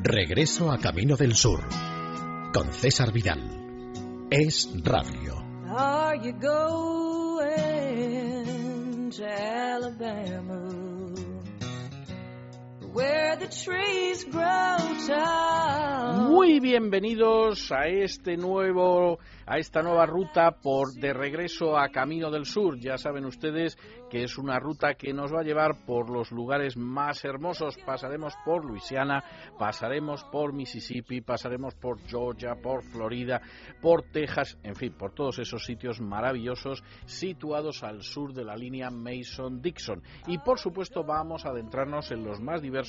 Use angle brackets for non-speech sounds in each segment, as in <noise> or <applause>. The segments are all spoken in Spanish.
Regreso a Camino del Sur con César Vidal. Es Radio. Muy bienvenidos a este nuevo a esta nueva ruta por de regreso a Camino del Sur. Ya saben ustedes que es una ruta que nos va a llevar por los lugares más hermosos. Pasaremos por Luisiana, pasaremos por Mississippi, pasaremos por Georgia, por Florida, por Texas, en fin, por todos esos sitios maravillosos situados al sur de la línea Mason-Dixon. Y por supuesto vamos a adentrarnos en los más diversos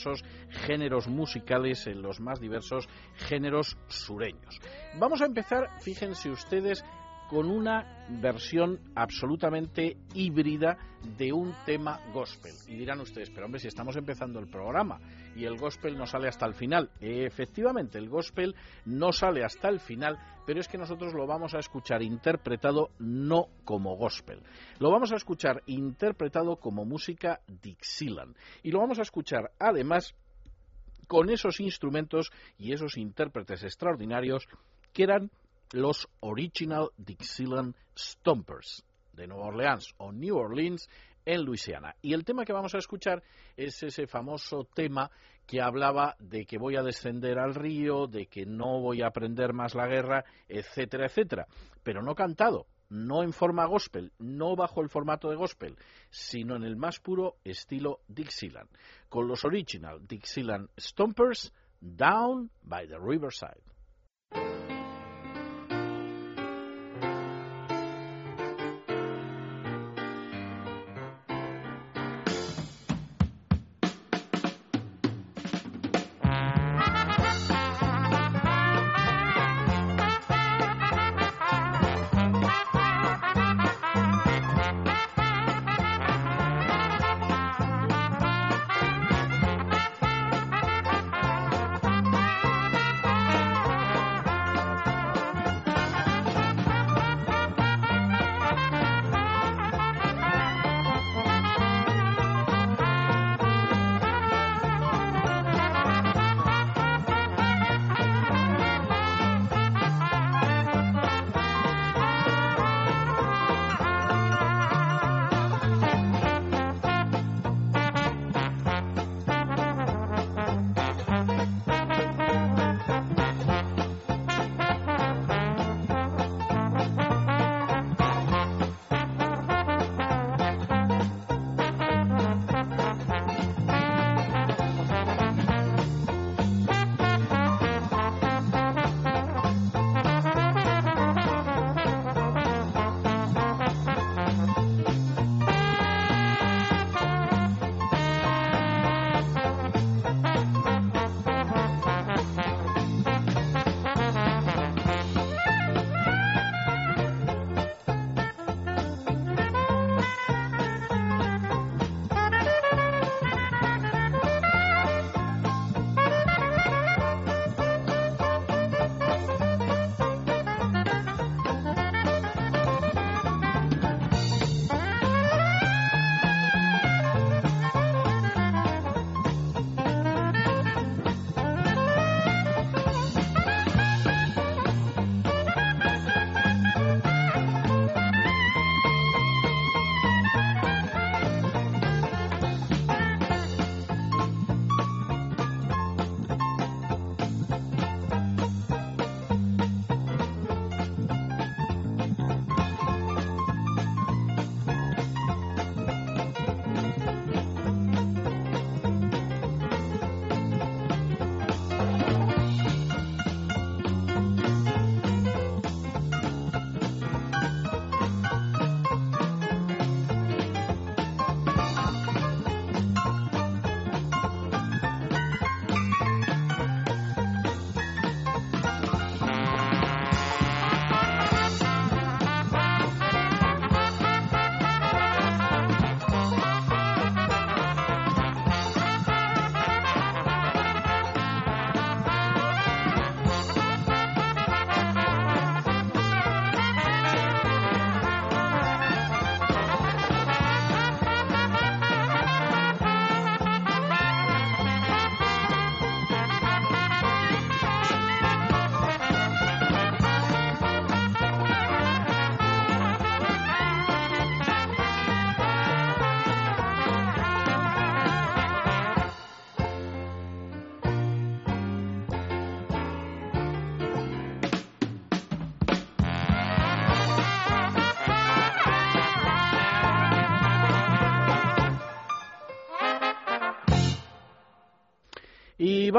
géneros musicales, en los más diversos géneros sureños. Vamos a empezar, fíjense ustedes, con una versión absolutamente híbrida de un tema gospel. Y dirán ustedes, pero hombre, si estamos empezando el programa y el gospel no sale hasta el final. Efectivamente, el gospel no sale hasta el final, pero es que nosotros lo vamos a escuchar interpretado no como gospel. Lo vamos a escuchar interpretado como música Dixieland. Y lo vamos a escuchar además con esos instrumentos y esos intérpretes extraordinarios que eran los Original Dixieland Stompers de Nueva Orleans o New Orleans en Luisiana. Y el tema que vamos a escuchar es ese famoso tema que hablaba de que voy a descender al río, de que no voy a aprender más la guerra, etcétera, etcétera. Pero no cantado, no en forma gospel, no bajo el formato de gospel, sino en el más puro estilo Dixieland, con los Original Dixieland Stompers Down by the Riverside.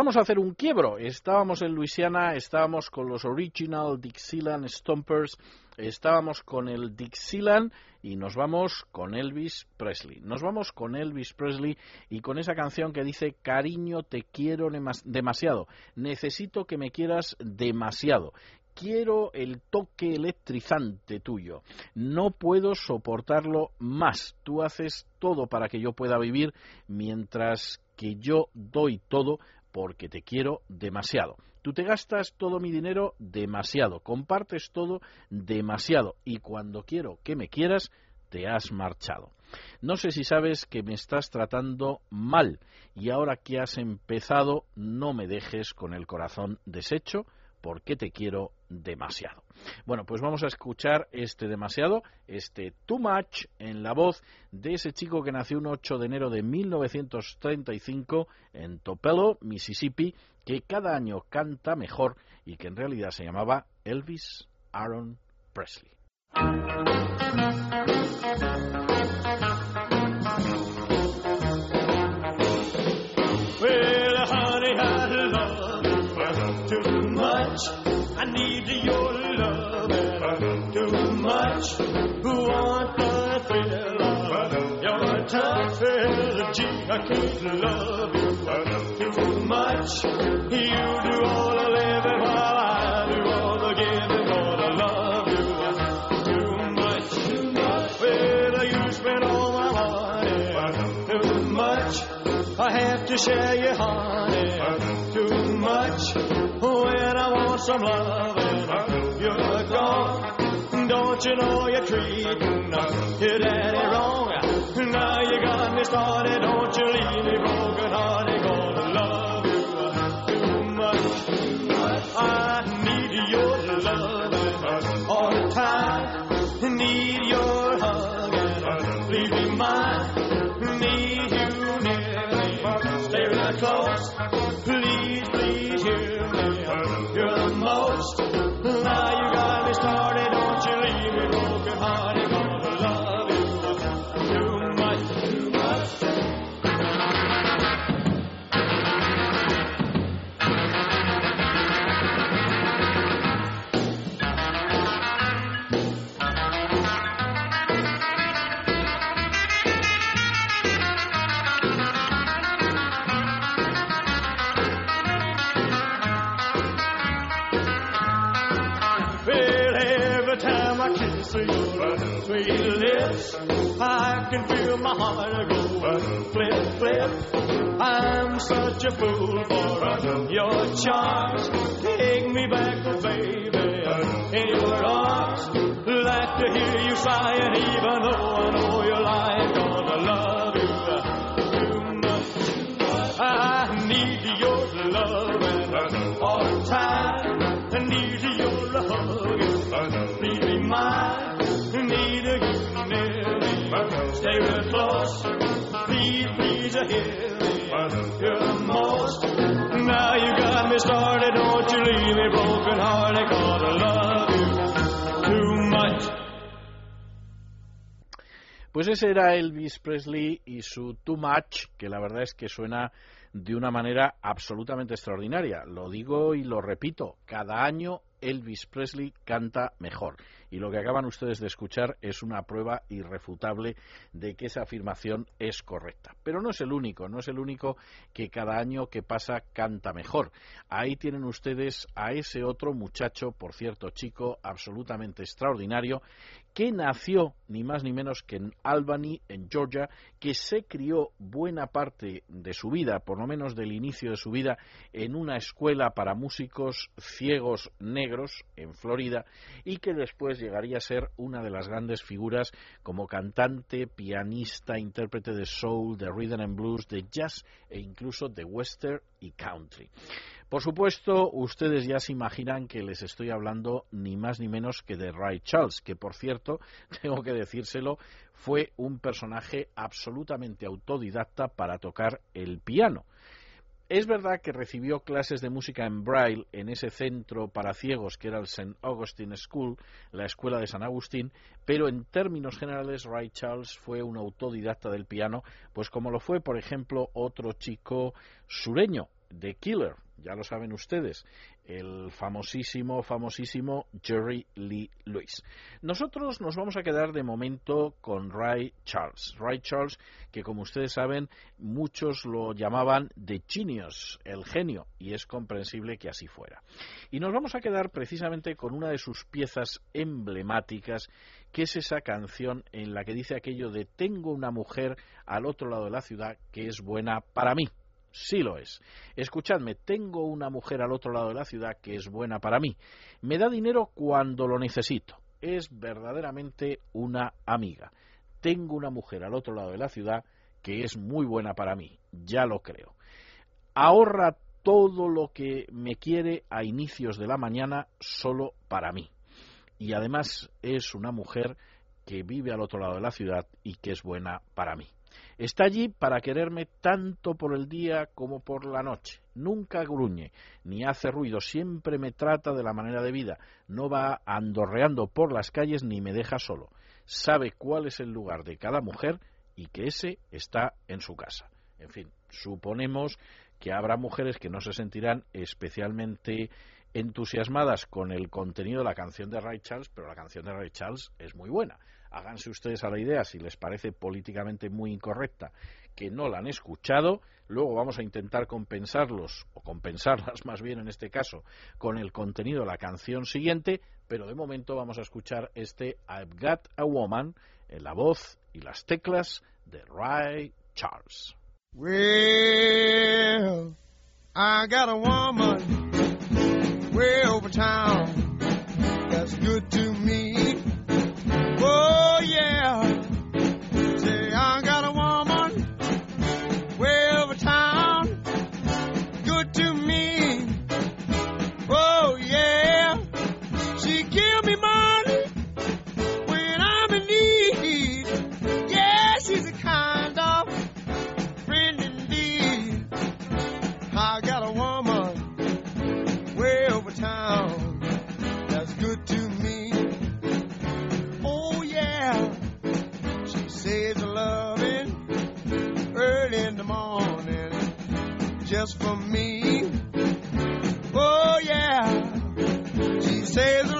Vamos a hacer un quiebro. Estábamos en Luisiana, estábamos con los Original Dixieland Stompers, estábamos con el Dixieland y nos vamos con Elvis Presley. Nos vamos con Elvis Presley y con esa canción que dice Cariño, te quiero demasiado. Necesito que me quieras demasiado quiero el toque electrizante tuyo. No puedo soportarlo más. Tú haces todo para que yo pueda vivir mientras que yo doy todo porque te quiero demasiado. Tú te gastas todo mi dinero demasiado, compartes todo demasiado y cuando quiero que me quieras, te has marchado. No sé si sabes que me estás tratando mal y ahora que has empezado no me dejes con el corazón deshecho porque te quiero demasiado. Bueno, pues vamos a escuchar este demasiado, este Too Much, en la voz de ese chico que nació un 8 de enero de 1935 en Tupelo, Mississippi, que cada año canta mejor y que en realidad se llamaba Elvis Aaron Presley. I need your love too much. Who want the thrill of your tough energy? I can't love you too much. You do all the living while I do all the giving. Gonna love you too much, too much. Well, you spend all my money too much. I have to share your honey some loving, you're gone. Don't you know you're treating your daddy wrong? Now you got me started, don't sweet lips. I can feel my heart go flip, flip. I'm such a fool for your charms. Take me back, oh baby, in your arms. Like to hear you sighing, even though I know you're Most. Now got me started. Don't you leave me broken hearted. Love too much. Pues ese era Elvis Presley y su Too Much, que la verdad es que suena de una manera absolutamente extraordinaria. Lo digo y lo repito, cada año Elvis Presley canta mejor. Y lo que acaban ustedes de escuchar es una prueba irrefutable de que esa afirmación es correcta. Pero no es el único, no es el único que cada año que pasa canta mejor. Ahí tienen ustedes a ese otro muchacho, por cierto, chico absolutamente extraordinario, que nació ni más ni menos que en Albany, en Georgia, que se crió buena parte de su vida, por lo menos del inicio de su vida, en una escuela para músicos ciegos negros en Florida y que después llegaría a ser una de las grandes figuras como cantante, pianista, intérprete de soul, de rhythm and blues, de jazz e incluso de western y country. Por supuesto, ustedes ya se imaginan que les estoy hablando ni más ni menos que de Ray Charles, que por cierto, <laughs> tengo que decírselo, fue un personaje absolutamente autodidacta para tocar el piano. Es verdad que recibió clases de música en Braille en ese centro para ciegos que era el St. Augustine School, la escuela de San Agustín, pero en términos generales Ray Charles fue un autodidacta del piano, pues como lo fue, por ejemplo, otro chico sureño, The Killer, ya lo saben ustedes, el famosísimo, famosísimo Jerry Lee Lewis. Nosotros nos vamos a quedar de momento con Ray Charles. Ray Charles, que como ustedes saben, muchos lo llamaban The Genius, el genio, y es comprensible que así fuera. Y nos vamos a quedar precisamente con una de sus piezas emblemáticas, que es esa canción en la que dice aquello de Tengo una mujer al otro lado de la ciudad que es buena para mí. Sí lo es. Escuchadme, tengo una mujer al otro lado de la ciudad que es buena para mí. Me da dinero cuando lo necesito. Es verdaderamente una amiga. Tengo una mujer al otro lado de la ciudad que es muy buena para mí. Ya lo creo. Ahorra todo lo que me quiere a inicios de la mañana solo para mí. Y además es una mujer que vive al otro lado de la ciudad y que es buena para mí. Está allí para quererme tanto por el día como por la noche. Nunca gruñe, ni hace ruido, siempre me trata de la manera de vida. No va andorreando por las calles ni me deja solo. Sabe cuál es el lugar de cada mujer y que ese está en su casa. En fin, suponemos que habrá mujeres que no se sentirán especialmente entusiasmadas con el contenido de la canción de Ray Charles, pero la canción de Ray Charles es muy buena háganse ustedes a la idea si les parece políticamente muy incorrecta que no la han escuchado, luego vamos a intentar compensarlos, o compensarlas <laughs> más bien en este caso, con el contenido de la canción siguiente, pero de momento vamos a escuchar este I've Got a Woman en la voz y las teclas de Ray Charles. Well, I got a woman over town that's good to me. Just for me. Oh yeah, she says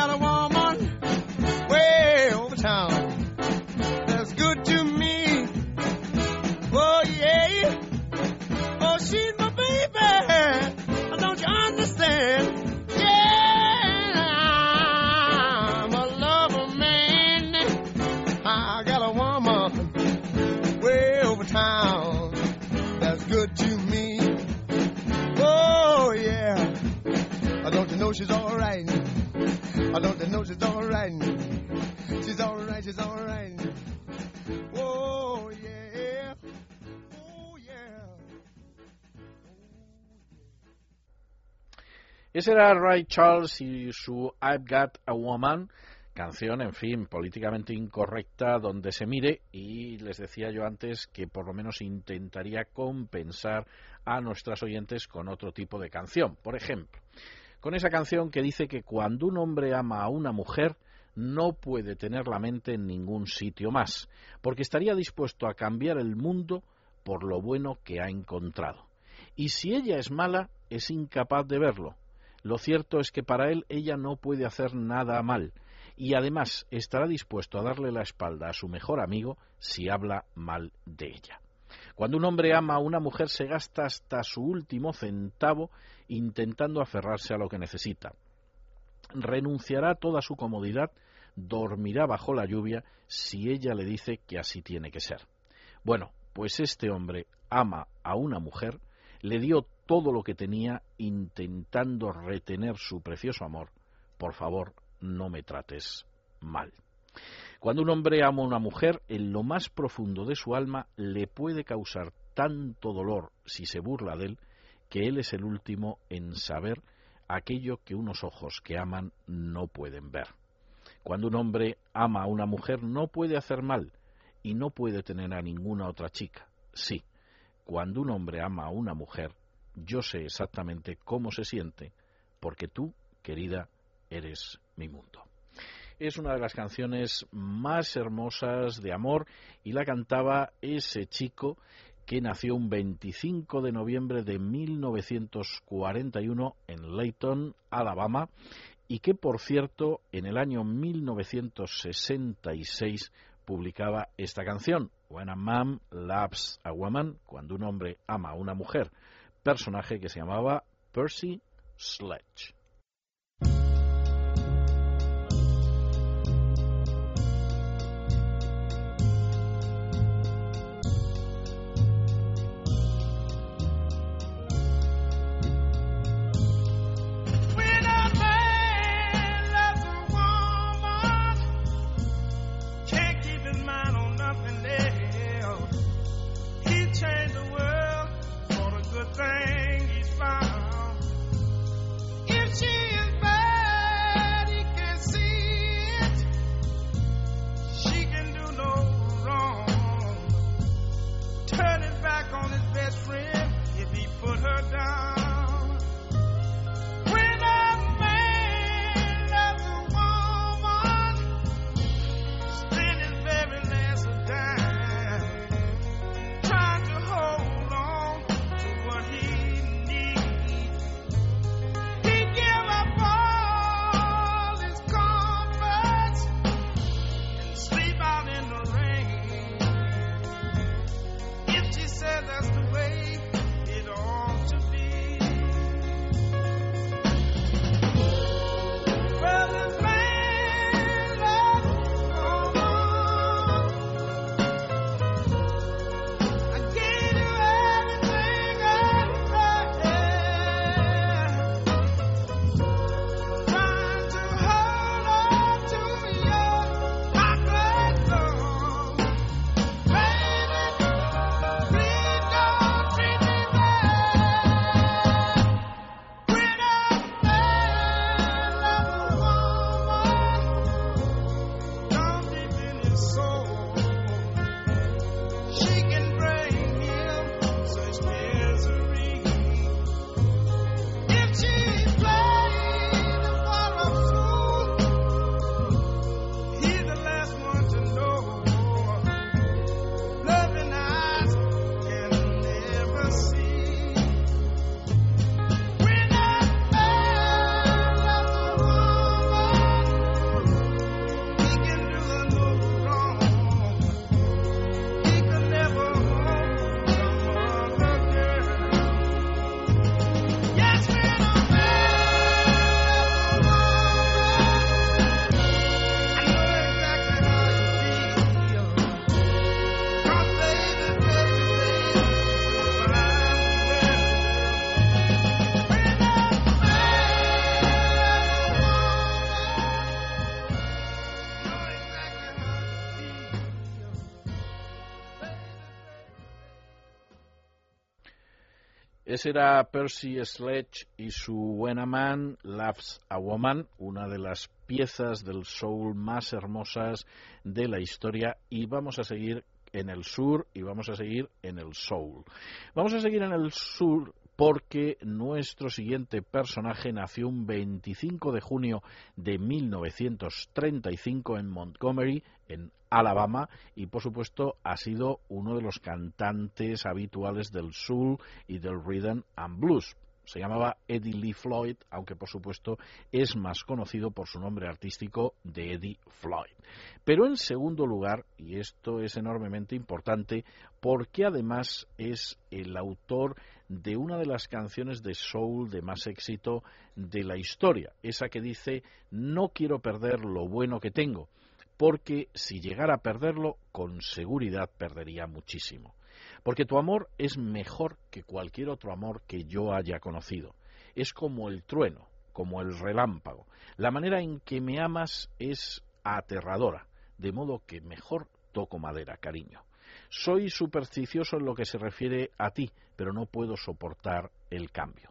Don't you know she's alright? She's alright, she's alright. Oh yeah. Oh yeah. Ese era Ray Charles y su I've Got a Woman, canción, en fin, políticamente incorrecta donde se mire y les decía yo antes que por lo menos intentaría compensar a nuestras oyentes con otro tipo de canción. Por ejemplo, con esa canción que dice que cuando un hombre ama a una mujer no puede tener la mente en ningún sitio más, porque estaría dispuesto a cambiar el mundo por lo bueno que ha encontrado. Y si ella es mala, es incapaz de verlo. Lo cierto es que para él ella no puede hacer nada mal, y además estará dispuesto a darle la espalda a su mejor amigo si habla mal de ella. Cuando un hombre ama a una mujer se gasta hasta su último centavo intentando aferrarse a lo que necesita. Renunciará a toda su comodidad, dormirá bajo la lluvia si ella le dice que así tiene que ser. Bueno, pues este hombre ama a una mujer, le dio todo lo que tenía intentando retener su precioso amor. Por favor, no me trates mal. Cuando un hombre ama a una mujer, en lo más profundo de su alma le puede causar tanto dolor si se burla de él, que él es el último en saber aquello que unos ojos que aman no pueden ver. Cuando un hombre ama a una mujer no puede hacer mal y no puede tener a ninguna otra chica. Sí, cuando un hombre ama a una mujer, yo sé exactamente cómo se siente, porque tú, querida, eres mi mundo. Es una de las canciones más hermosas de amor y la cantaba ese chico que nació un 25 de noviembre de 1941 en Layton, Alabama, y que, por cierto, en el año 1966 publicaba esta canción, When a Man Loves a Woman, cuando un hombre ama a una mujer, personaje que se llamaba Percy Sledge. Ese era Percy Sledge y su Buena Man Loves a Woman, una de las piezas del soul más hermosas de la historia. Y vamos a seguir en el sur y vamos a seguir en el soul. Vamos a seguir en el sur porque nuestro siguiente personaje nació un 25 de junio de 1935 en Montgomery, en Alabama, y por supuesto ha sido uno de los cantantes habituales del soul y del rhythm and blues. Se llamaba Eddie Lee Floyd, aunque por supuesto es más conocido por su nombre artístico de Eddie Floyd. Pero en segundo lugar, y esto es enormemente importante, porque además es el autor de una de las canciones de soul de más éxito de la historia, esa que dice no quiero perder lo bueno que tengo, porque si llegara a perderlo, con seguridad perdería muchísimo porque tu amor es mejor que cualquier otro amor que yo haya conocido. Es como el trueno, como el relámpago. La manera en que me amas es aterradora, de modo que mejor toco madera, cariño. Soy supersticioso en lo que se refiere a ti, pero no puedo soportar el cambio.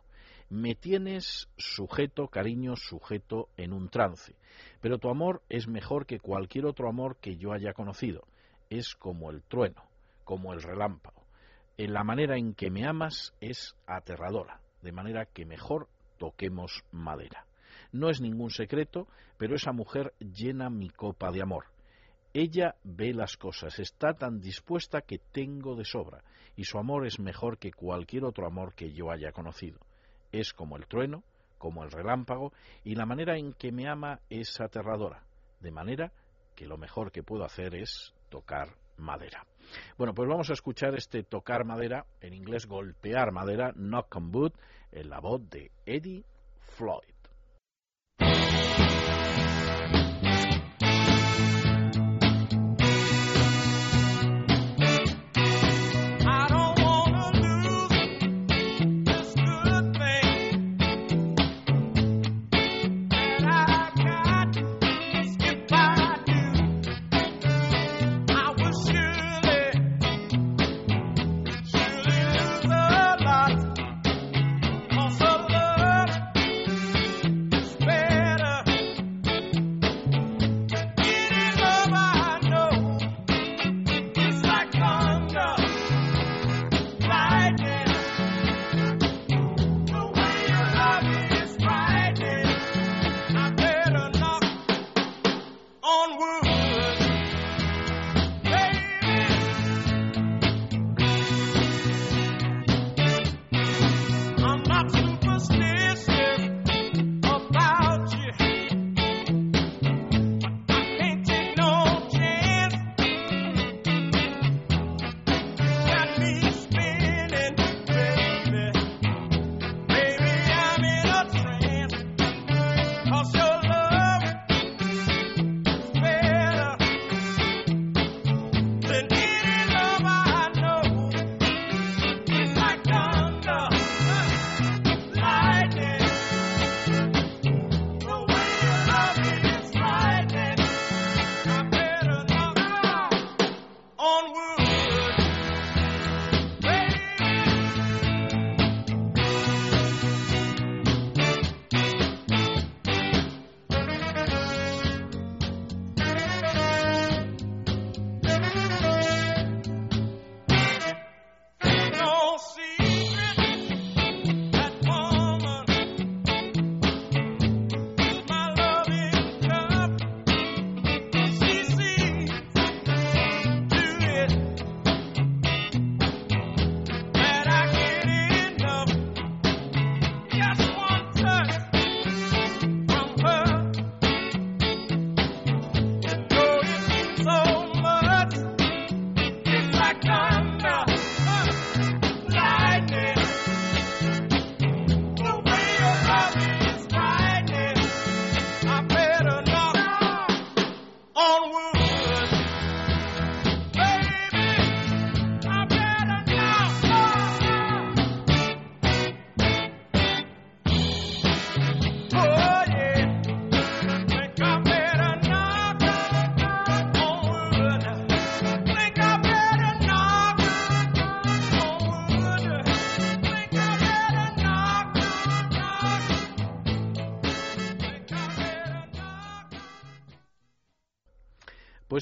Me tienes sujeto, cariño, sujeto en un trance, pero tu amor es mejor que cualquier otro amor que yo haya conocido. Es como el trueno, como el relámpago la manera en que me amas es aterradora, de manera que mejor toquemos madera. No es ningún secreto, pero esa mujer llena mi copa de amor. Ella ve las cosas, está tan dispuesta que tengo de sobra, y su amor es mejor que cualquier otro amor que yo haya conocido. Es como el trueno, como el relámpago, y la manera en que me ama es aterradora, de manera que lo mejor que puedo hacer es tocar madera. Bueno, pues vamos a escuchar este tocar madera, en inglés golpear madera, knock on wood, en la voz de Eddie Floyd.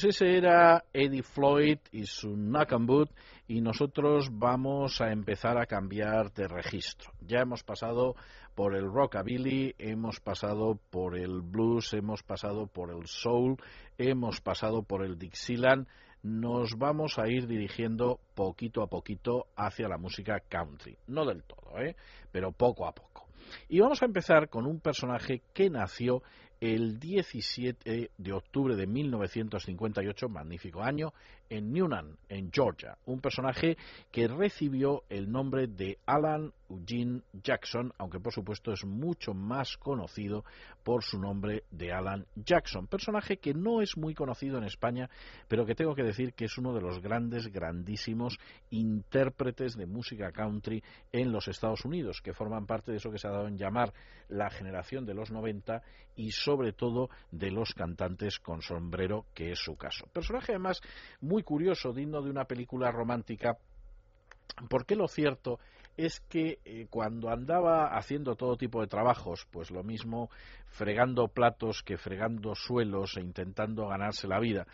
Pues ese era Eddie Floyd y su Boot y nosotros vamos a empezar a cambiar de registro. Ya hemos pasado por el rockabilly, hemos pasado por el blues, hemos pasado por el soul, hemos pasado por el Dixieland, nos vamos a ir dirigiendo poquito a poquito hacia la música country. No del todo, ¿eh? pero poco a poco. Y vamos a empezar con un personaje que nació el 17 de octubre de 1958, magnífico año, en Newnan, en Georgia, un personaje que recibió el nombre de Alan Eugene Jackson, aunque por supuesto es mucho más conocido por su nombre de Alan Jackson, personaje que no es muy conocido en España, pero que tengo que decir que es uno de los grandes, grandísimos intérpretes de música country en los Estados Unidos, que forman parte de eso que se ha dado en llamar la generación de los 90 y sobre todo de los cantantes con sombrero, que es su caso. Personaje además muy curioso, digno de una película romántica, porque lo cierto es que eh, cuando andaba haciendo todo tipo de trabajos, pues lo mismo fregando platos que fregando suelos e intentando ganarse la vida,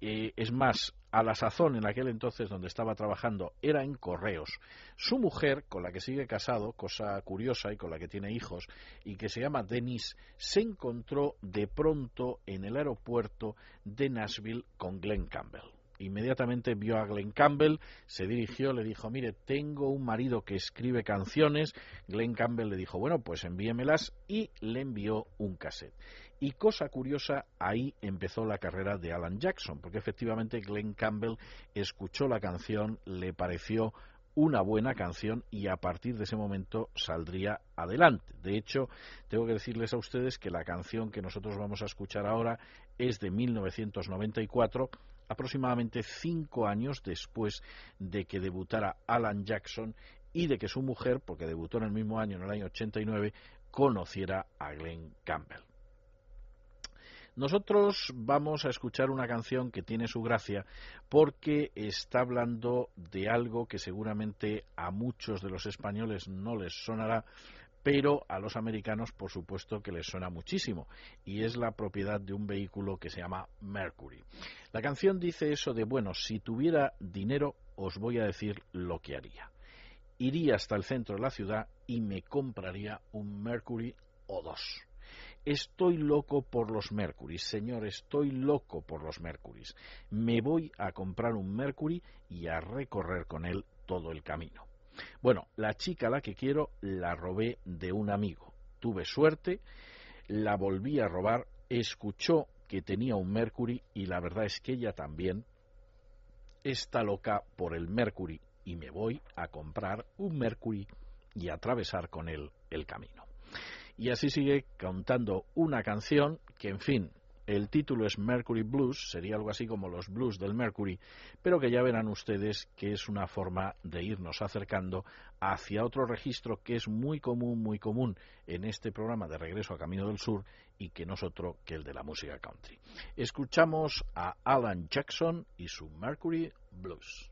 eh, es más, a la sazón en aquel entonces donde estaba trabajando era en correos. Su mujer, con la que sigue casado, cosa curiosa y con la que tiene hijos, y que se llama Denise, se encontró de pronto en el aeropuerto de Nashville con Glenn Campbell inmediatamente vio a Glenn Campbell, se dirigió, le dijo, mire, tengo un marido que escribe canciones. Glenn Campbell le dijo, bueno, pues envíemelas y le envió un cassette. Y cosa curiosa, ahí empezó la carrera de Alan Jackson, porque efectivamente Glenn Campbell escuchó la canción, le pareció una buena canción y a partir de ese momento saldría adelante. De hecho, tengo que decirles a ustedes que la canción que nosotros vamos a escuchar ahora es de 1994 aproximadamente cinco años después de que debutara Alan Jackson y de que su mujer, porque debutó en el mismo año, en el año 89, conociera a Glenn Campbell. Nosotros vamos a escuchar una canción que tiene su gracia porque está hablando de algo que seguramente a muchos de los españoles no les sonará, pero a los americanos por supuesto que les suena muchísimo y es la propiedad de un vehículo que se llama Mercury. La canción dice eso de, bueno, si tuviera dinero os voy a decir lo que haría. Iría hasta el centro de la ciudad y me compraría un Mercury o dos. Estoy loco por los Mercury, señor, estoy loco por los Mercury. Me voy a comprar un Mercury y a recorrer con él todo el camino. Bueno, la chica la que quiero la robé de un amigo. Tuve suerte, la volví a robar, escuchó que tenía un Mercury y la verdad es que ella también está loca por el Mercury y me voy a comprar un Mercury y a atravesar con él el camino. Y así sigue cantando una canción que, en fin, el título es Mercury Blues, sería algo así como los blues del Mercury, pero que ya verán ustedes que es una forma de irnos acercando hacia otro registro que es muy común, muy común en este programa de Regreso a Camino del Sur y que no es otro que el de la música country. Escuchamos a Alan Jackson y su Mercury Blues.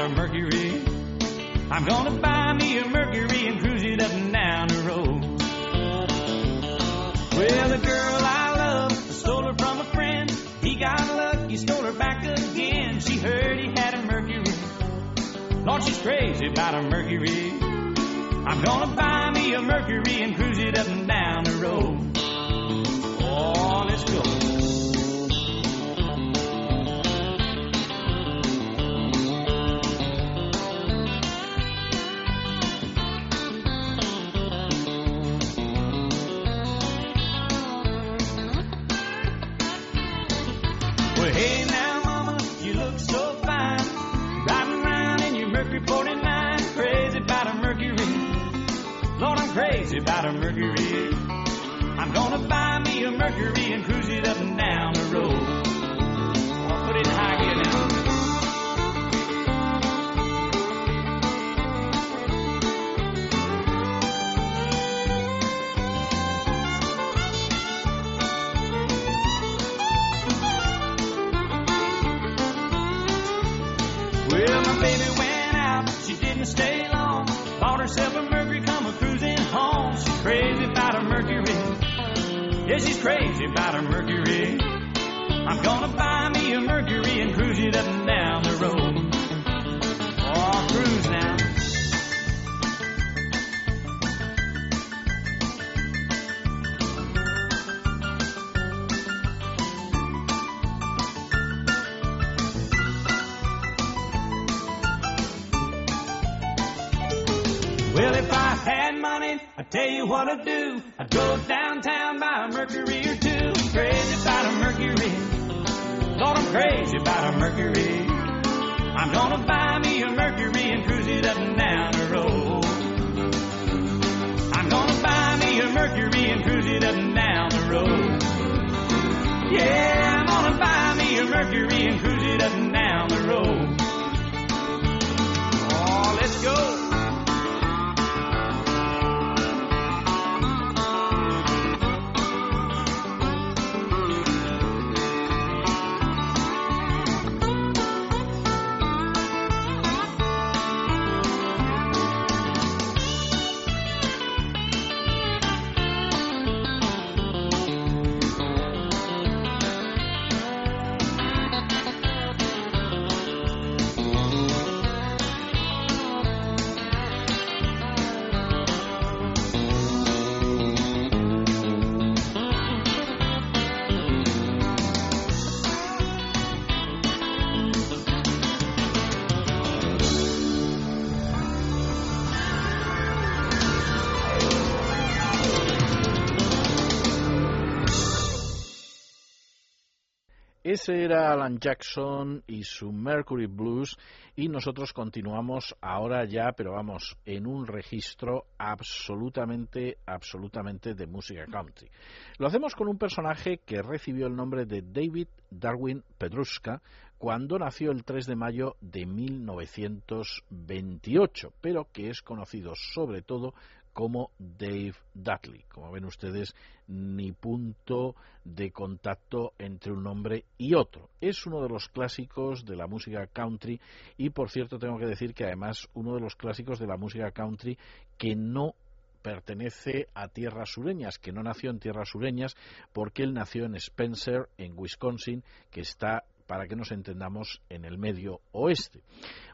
About a Mercury. I'm gonna buy me a Mercury and cruise it up and down the road. Well, the girl I love, stole her from a friend. He got lucky, stole her back again. She heard he had a Mercury. Lord, she's crazy about a Mercury. I'm gonna buy me a Mercury and cruise it up and down the road. Crazy about a Mercury. I'm gonna buy me a Mercury and cruise it She's crazy about her Mercury. I'm gonna buy me a Mercury and cruise it up and down the road. Oh, cruise now. Well, if I had money, I'd tell you what I'd do. Mercury. Era Alan Jackson y su Mercury Blues y nosotros continuamos ahora ya, pero vamos, en un registro absolutamente, absolutamente de música country. Lo hacemos con un personaje que recibió el nombre de David Darwin Pedruska cuando nació el 3 de mayo de 1928, pero que es conocido sobre todo como Dave Dudley. Como ven ustedes, ni punto de contacto entre un nombre y otro. Es uno de los clásicos de la música country y, por cierto, tengo que decir que además uno de los clásicos de la música country que no pertenece a tierras sureñas, que no nació en tierras sureñas porque él nació en Spencer, en Wisconsin, que está para que nos entendamos, en el medio oeste.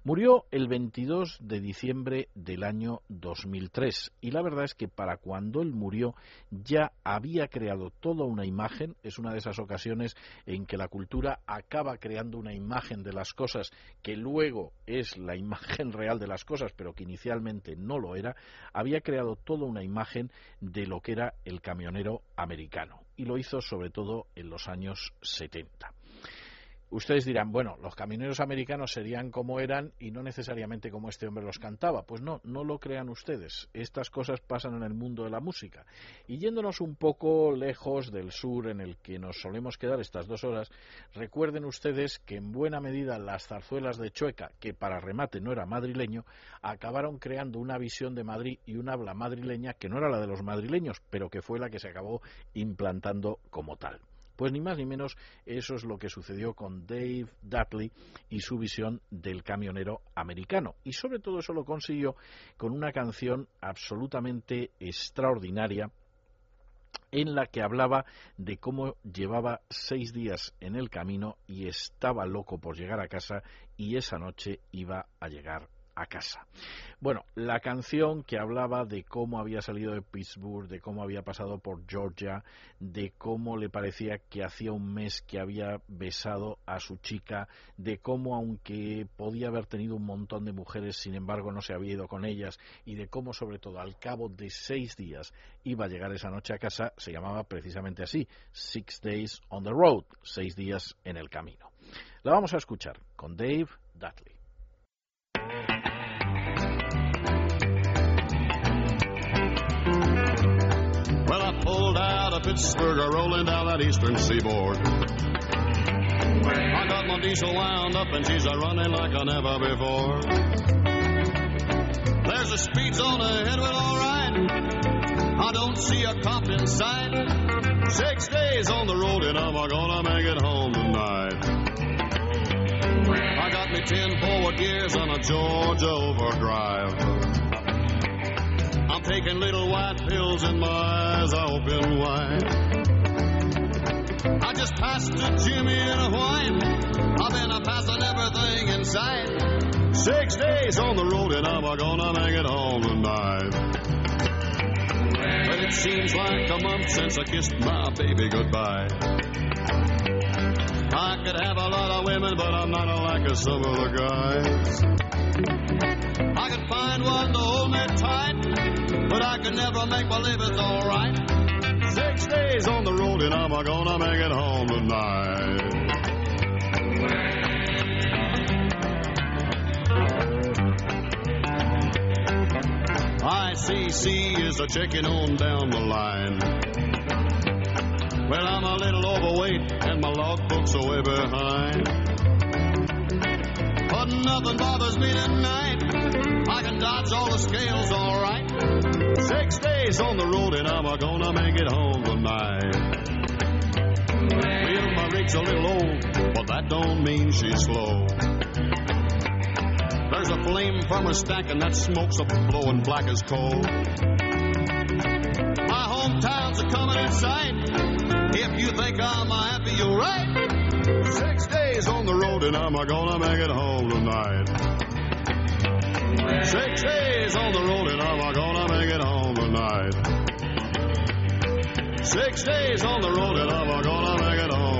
Murió el 22 de diciembre del año 2003 y la verdad es que para cuando él murió ya había creado toda una imagen, es una de esas ocasiones en que la cultura acaba creando una imagen de las cosas que luego es la imagen real de las cosas, pero que inicialmente no lo era, había creado toda una imagen de lo que era el camionero americano y lo hizo sobre todo en los años 70. Ustedes dirán, bueno, los camioneros americanos serían como eran y no necesariamente como este hombre los cantaba. Pues no, no lo crean ustedes. Estas cosas pasan en el mundo de la música. Y yéndonos un poco lejos del sur en el que nos solemos quedar estas dos horas, recuerden ustedes que en buena medida las zarzuelas de Chueca, que para remate no era madrileño, acabaron creando una visión de Madrid y un habla madrileña que no era la de los madrileños, pero que fue la que se acabó implantando como tal. Pues ni más ni menos eso es lo que sucedió con Dave Dudley y su visión del camionero americano. Y sobre todo eso lo consiguió con una canción absolutamente extraordinaria en la que hablaba de cómo llevaba seis días en el camino y estaba loco por llegar a casa y esa noche iba a llegar a casa. Bueno, la canción que hablaba de cómo había salido de Pittsburgh, de cómo había pasado por Georgia, de cómo le parecía que hacía un mes que había besado a su chica, de cómo aunque podía haber tenido un montón de mujeres, sin embargo no se había ido con ellas, y de cómo sobre todo al cabo de seis días iba a llegar esa noche a casa, se llamaba precisamente así, Six Days on the Road, seis días en el camino. La vamos a escuchar con Dave Dudley. Pittsburgh, rolling down that eastern seaboard. I got my diesel wound up and she's a running like I never before. There's a speed zone ahead, well, all right. I don't see a cop in sight. Six days on the road and I'm gonna make it home tonight. I got me ten forward gears on a Georgia overdrive. I'm taking little white pills and my eyes are open wide. I just passed a Jimmy in a wine. I've been a passing everything in sight. Six days on the road and I'm gonna make it home tonight. But it seems like a month since I kissed my baby goodbye. I could have a lot of women, but I'm not like some of the guys. I could find one to hold me tight, but I could never make believe it's alright. Six days on the road and I'm gonna make it home tonight. ICC is a checking on down the line. Well, I'm a little overweight and my logbooks way behind. But nothing bothers me tonight. I can dodge all the scales all right. Six days on the road and I'm gonna make it home tonight. Well, my rig's a little old, but that don't mean she's slow. There's a flame from her stack and that smoke's a blowing black as coal. My hometown's a coming in sight. If you think I'm happy, you're right. Six days on the road and I'm gonna make it home tonight. Six days on the road and I'm gonna make it home. Six days on the road and I'm gonna make it home.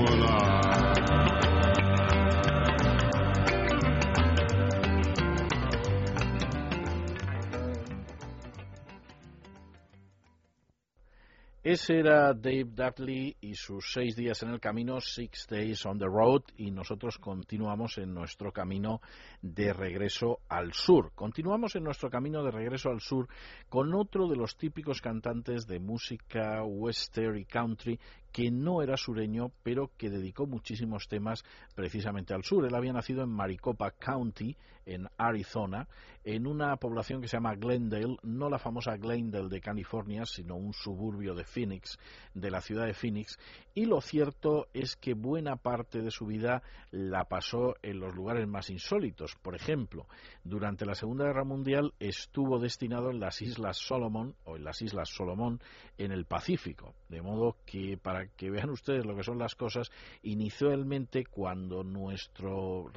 Ese era Dave Dudley y sus seis días en el camino, Six Days on the Road, y nosotros continuamos en nuestro camino de regreso al sur. Continuamos en nuestro camino de regreso al sur con otro de los típicos cantantes de música western y country que no era sureño, pero que dedicó muchísimos temas precisamente al sur. Él había nacido en Maricopa County, en Arizona, en una población que se llama Glendale, no la famosa Glendale de California, sino un suburbio de Phoenix, de la ciudad de Phoenix, y lo cierto es que buena parte de su vida la pasó en los lugares más insólitos. Por ejemplo, durante la Segunda Guerra Mundial estuvo destinado en las Islas Solomon, o en las Islas Solomón, en el Pacífico, de modo que para que vean ustedes lo que son las cosas, inicialmente cuando nuestro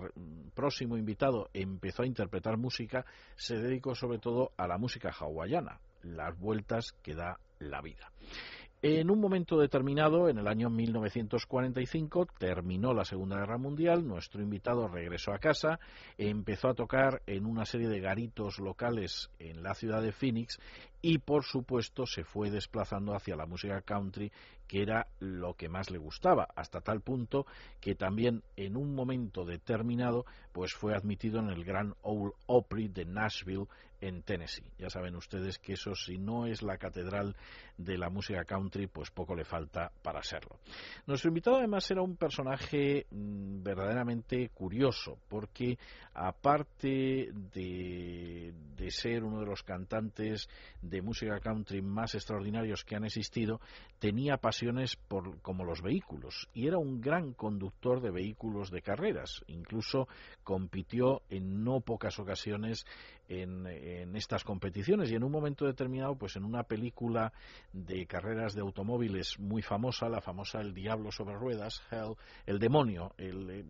próximo invitado empezó a interpretar música, se dedicó sobre todo a la música hawaiana, las vueltas que da la vida. En un momento determinado, en el año 1945, terminó la Segunda Guerra Mundial, nuestro invitado regresó a casa, empezó a tocar en una serie de garitos locales en la ciudad de Phoenix y, por supuesto, se fue desplazando hacia la música country, que era lo que más le gustaba, hasta tal punto que también en un momento determinado pues fue admitido en el Gran Ole Opry de Nashville en Tennessee. Ya saben ustedes que eso si no es la catedral de la música country, pues poco le falta para serlo. Nuestro invitado además era un personaje mmm, verdaderamente curioso, porque aparte de, de ser uno de los cantantes música country más extraordinarios que han existido, tenía pasiones por, como los vehículos y era un gran conductor de vehículos de carreras. Incluso compitió en no pocas ocasiones en, en, estas competiciones y en un momento determinado, pues en una película de carreras de automóviles muy famosa, la famosa El Diablo sobre Ruedas, Hell, el demonio, el,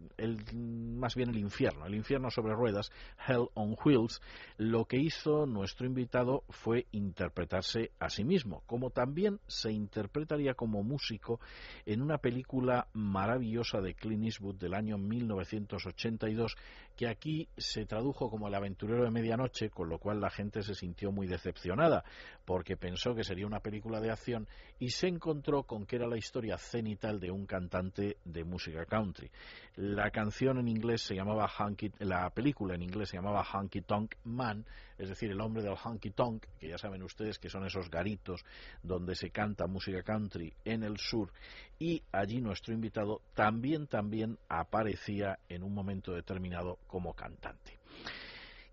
más bien el infierno, el infierno sobre ruedas, Hell on Wheels, lo que hizo nuestro invitado fue interpretarse a sí mismo, como también se interpretaría como músico en una película maravillosa de Clint Eastwood del año 1982, que aquí se tradujo como El aventurero de medianoche, con lo cual la gente se sintió muy decepcionada, porque pensó que sería una película de acción y se encontró con que era la historia cenital de un cantante de música country. La canción en inglés se llamaba Hunky, la película en inglés se llamaba Hunky Tonk Man, es decir, el hombre del Hunky Tonk, que ya saben ustedes que son esos garitos donde se canta música country en el sur, y allí nuestro invitado también también aparecía en un momento determinado como cantante.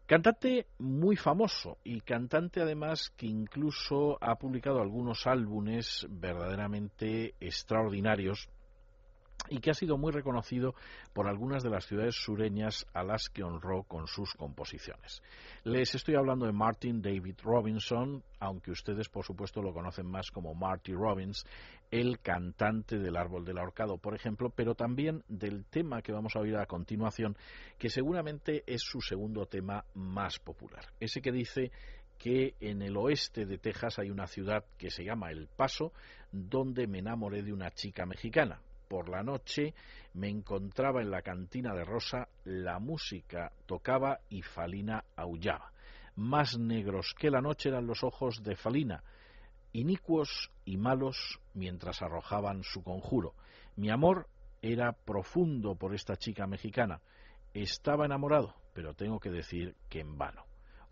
Cantante muy famoso y cantante además que incluso ha publicado algunos álbumes verdaderamente extraordinarios y que ha sido muy reconocido por algunas de las ciudades sureñas a las que honró con sus composiciones. Les estoy hablando de Martin David Robinson, aunque ustedes por supuesto lo conocen más como Marty Robbins, el cantante del Árbol del Ahorcado, por ejemplo, pero también del tema que vamos a oír a continuación, que seguramente es su segundo tema más popular. Ese que dice que en el oeste de Texas hay una ciudad que se llama El Paso, donde me enamoré de una chica mexicana por la noche me encontraba en la cantina de Rosa, la música tocaba y Falina aullaba. Más negros que la noche eran los ojos de Falina, inicuos y malos mientras arrojaban su conjuro. Mi amor era profundo por esta chica mexicana. Estaba enamorado, pero tengo que decir que en vano.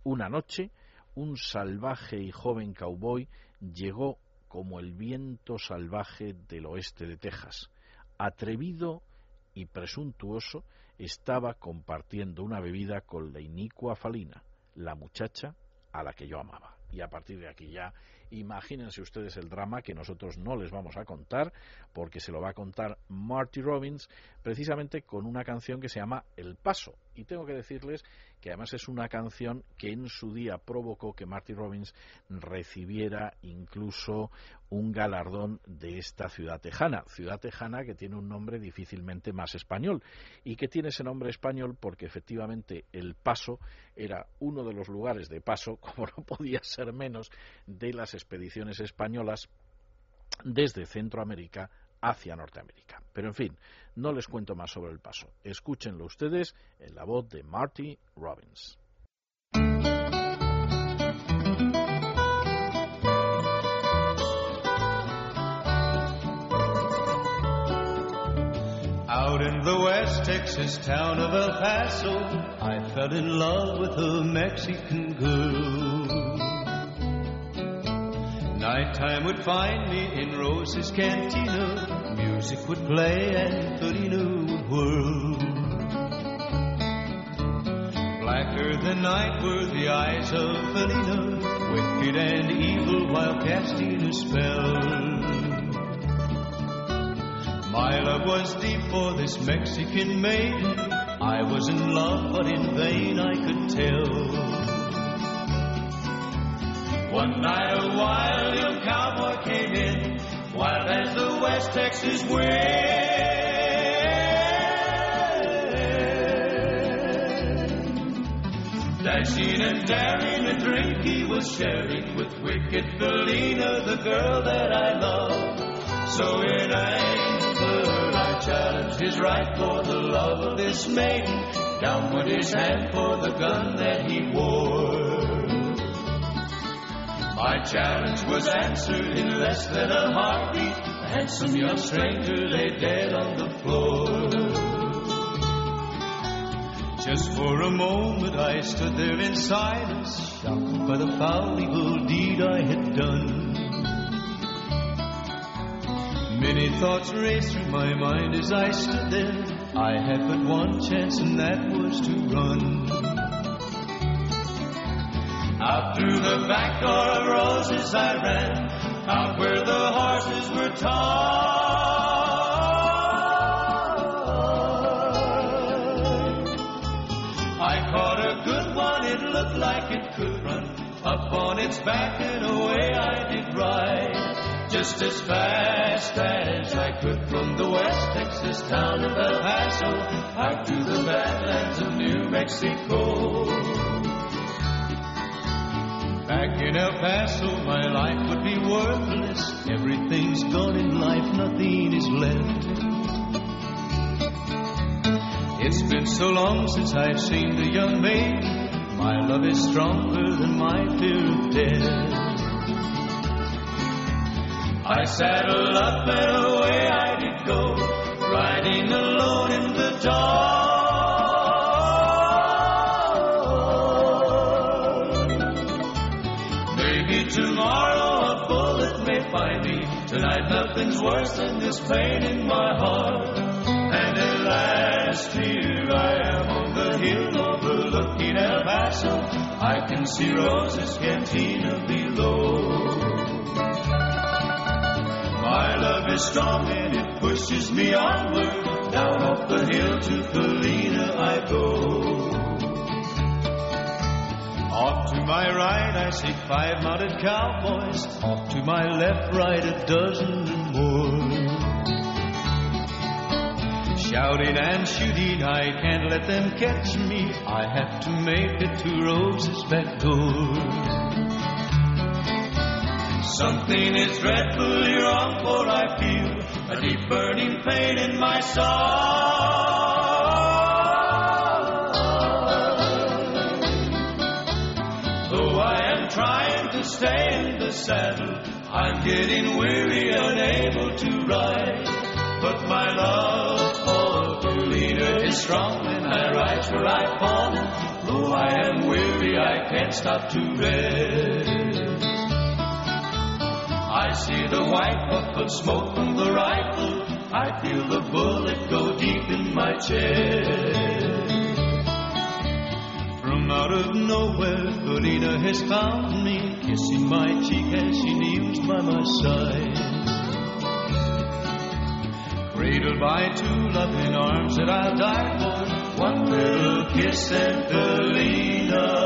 Una noche, un salvaje y joven cowboy llegó como el viento salvaje del oeste de Texas atrevido y presuntuoso, estaba compartiendo una bebida con la inicua Falina, la muchacha a la que yo amaba. Y a partir de aquí ya Imagínense ustedes el drama que nosotros no les vamos a contar, porque se lo va a contar Marty Robbins, precisamente con una canción que se llama El Paso. Y tengo que decirles que además es una canción que en su día provocó que Marty Robbins recibiera incluso un galardón de esta ciudad tejana, ciudad tejana que tiene un nombre difícilmente más español y que tiene ese nombre español porque efectivamente El Paso era uno de los lugares de paso, <laughs> como no podía ser menos, de las expediciones españolas desde Centroamérica hacia Norteamérica. Pero en fin, no les cuento más sobre el paso. Escúchenlo ustedes en la voz de Marty Robbins. Out in the West Texas town of El Paso, I fell in love with a Mexican girl. Nighttime would find me in Rose's cantina. Music would play and Felina would whirl. Blacker than night were the eyes of Felina, wicked and evil while casting a spell. My love was deep for this Mexican maiden. I was in love, but in vain I could tell. One night a wild young cowboy came in, wild as the West Texas wind. Dashing and daring, a drink he was sharing with wicked Felina, the girl that I love. So in anger, I challenged his right for the love of this maiden. Down went his hand for the gun that he wore. My challenge was answered in less than a heartbeat. A handsome young stranger lay dead on the floor. Just for a moment I stood there in silence, shocked by the foul evil deed I had done. Many thoughts raced through my mind as I stood there. I had but one chance, and that was to run. Out through the back door of roses I ran, out where the horses were tied. I caught a good one, it looked like it could run. Up on its back and away I did ride. Just as fast as I could from the west Texas town of El Paso out to the badlands of New Mexico. Back in El Paso, my life would be worthless. Everything's gone in life, nothing is left. It's been so long since I've seen the young maid. My love is stronger than my fear of death. I saddled up and away I did go, riding alone in the dark. Tonight nothing's worse than this pain in my heart. And at last here I am on the hill overlooking El Paso. I can see Rose's cantina below. My love is strong and it pushes me onward. Down off the hill to Felina I go. Off to my right I see five mounted cowboys. Off to my left, right a dozen and more. Shouting and shooting, I can't let them catch me. I have to make it to Rose's back door. Something is dreadfully wrong, for I feel a deep burning pain in my side. Stay in the saddle, I'm getting weary, unable to ride. But my love for the leader is strong, and I rise where I fall. Though I am weary, I can't stop to rest. I see the white puff of smoke from the rifle. I feel the bullet go deep in my chest. From out of nowhere, Felina has found me, kissing my cheek as she kneels by my side. Cradled by two loving arms that I'll die for, one little kiss and Felina,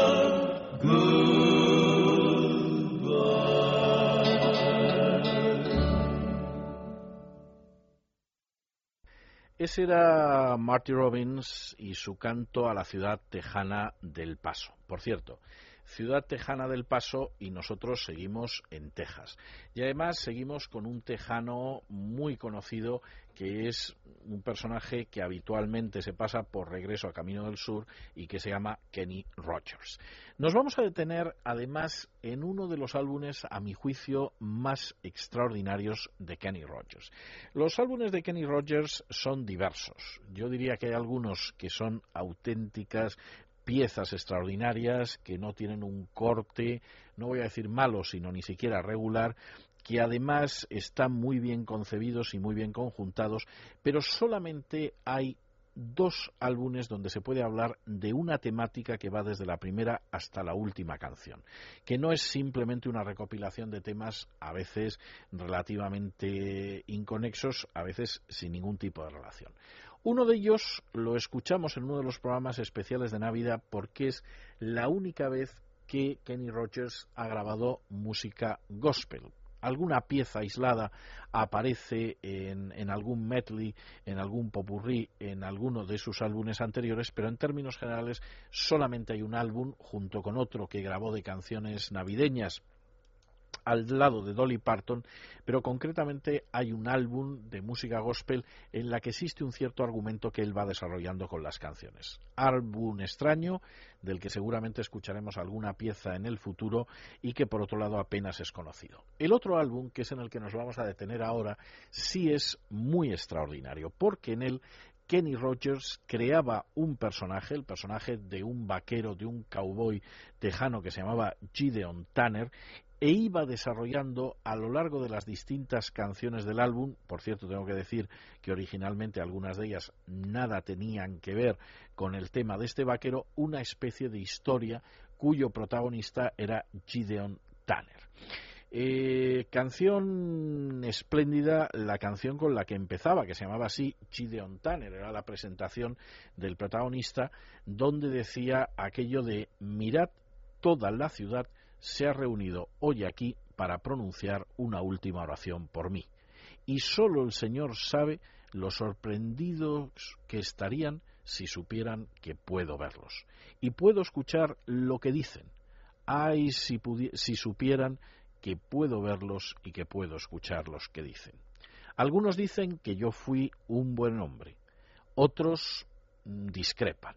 Ese era Marty Robbins y su canto a la ciudad tejana del Paso. Por cierto, ciudad tejana del Paso y nosotros seguimos en Texas. Y además seguimos con un tejano muy conocido que es un personaje que habitualmente se pasa por regreso a Camino del Sur y que se llama Kenny Rogers. Nos vamos a detener además en uno de los álbumes, a mi juicio, más extraordinarios de Kenny Rogers. Los álbumes de Kenny Rogers son diversos. Yo diría que hay algunos que son auténticas piezas extraordinarias que no tienen un corte, no voy a decir malo, sino ni siquiera regular, que además están muy bien concebidos y muy bien conjuntados, pero solamente hay dos álbumes donde se puede hablar de una temática que va desde la primera hasta la última canción, que no es simplemente una recopilación de temas a veces relativamente inconexos, a veces sin ningún tipo de relación. Uno de ellos lo escuchamos en uno de los programas especiales de Navidad porque es la única vez que Kenny Rogers ha grabado música gospel. Alguna pieza aislada aparece en, en, algún medley, en algún popurrí, en alguno de sus álbumes anteriores, pero en términos generales solamente hay un álbum junto con otro que grabó de canciones navideñas al lado de Dolly Parton, pero concretamente hay un álbum de música gospel en la que existe un cierto argumento que él va desarrollando con las canciones. Álbum extraño, del que seguramente escucharemos alguna pieza en el futuro y que por otro lado apenas es conocido. El otro álbum, que es en el que nos vamos a detener ahora, sí es muy extraordinario, porque en él Kenny Rogers creaba un personaje, el personaje de un vaquero, de un cowboy tejano que se llamaba Gideon Tanner, e iba desarrollando a lo largo de las distintas canciones del álbum, por cierto tengo que decir que originalmente algunas de ellas nada tenían que ver con el tema de este vaquero, una especie de historia cuyo protagonista era Gideon Tanner. Eh, canción espléndida, la canción con la que empezaba, que se llamaba así Gideon Tanner, era la presentación del protagonista, donde decía aquello de mirad toda la ciudad se ha reunido hoy aquí para pronunciar una última oración por mí. Y solo el Señor sabe lo sorprendidos que estarían si supieran que puedo verlos. Y puedo escuchar lo que dicen. Ay, si, si supieran que puedo verlos y que puedo escuchar los que dicen. Algunos dicen que yo fui un buen hombre, otros discrepan.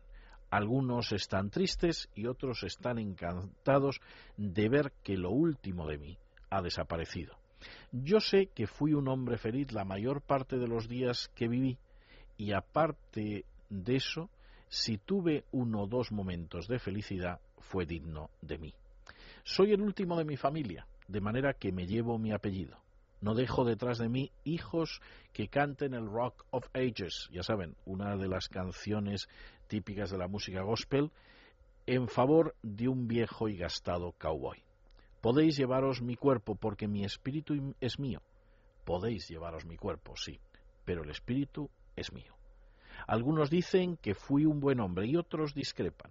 Algunos están tristes y otros están encantados de ver que lo último de mí ha desaparecido. Yo sé que fui un hombre feliz la mayor parte de los días que viví y aparte de eso, si tuve uno o dos momentos de felicidad, fue digno de mí. Soy el último de mi familia, de manera que me llevo mi apellido. No dejo detrás de mí hijos que canten el Rock of Ages, ya saben, una de las canciones típicas de la música gospel, en favor de un viejo y gastado cowboy. Podéis llevaros mi cuerpo porque mi espíritu es mío. Podéis llevaros mi cuerpo, sí, pero el espíritu es mío. Algunos dicen que fui un buen hombre y otros discrepan.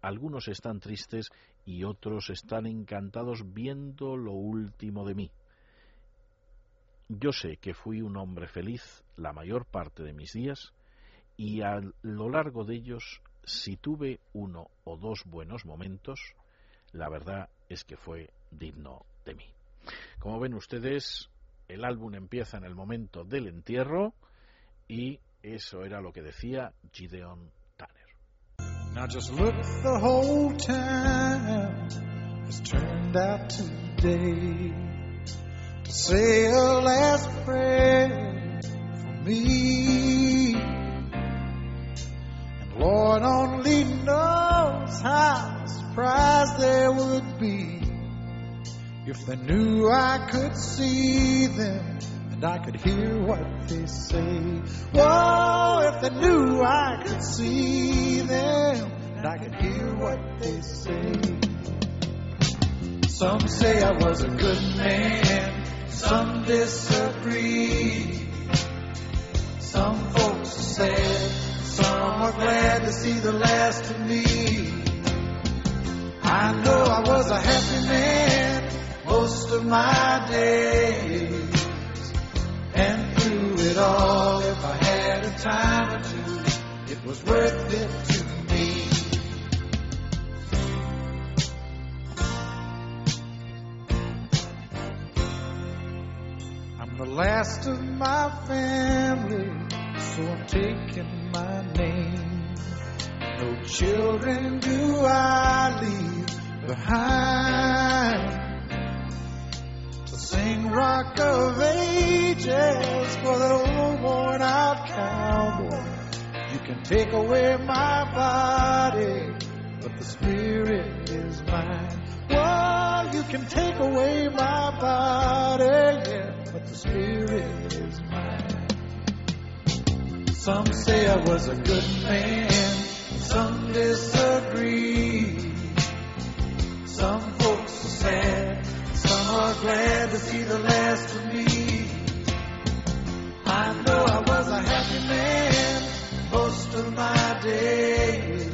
Algunos están tristes y otros están encantados viendo lo último de mí. Yo sé que fui un hombre feliz la mayor parte de mis días y a lo largo de ellos, si tuve uno o dos buenos momentos, la verdad es que fue digno de mí. Como ven ustedes, el álbum empieza en el momento del entierro y eso era lo que decía Gideon. Now just look, the whole town has turned out today to say a last prayer for me. And Lord only knows how surprised they would be if they knew I could see them and I could hear what they say. Whoa, if they knew I could see them and I could hear what they say. Some say I was a good man, some disagree. Some folks are sad, some are glad to see the last of me. I know I was a happy man most of my days. And through it all, if I had a time or two, it was worth it to me. I'm the last of my family, so I'm taking my name. No children do I leave behind sing Rock of Ages for the old worn out cowboy. You can take away my body, but the spirit is mine. Well, you can take away my body, yeah, but the spirit is mine. Some say I was a good man, some disagree. Some folks are sad, are glad to see the last of me. I know I was a happy man most of my days.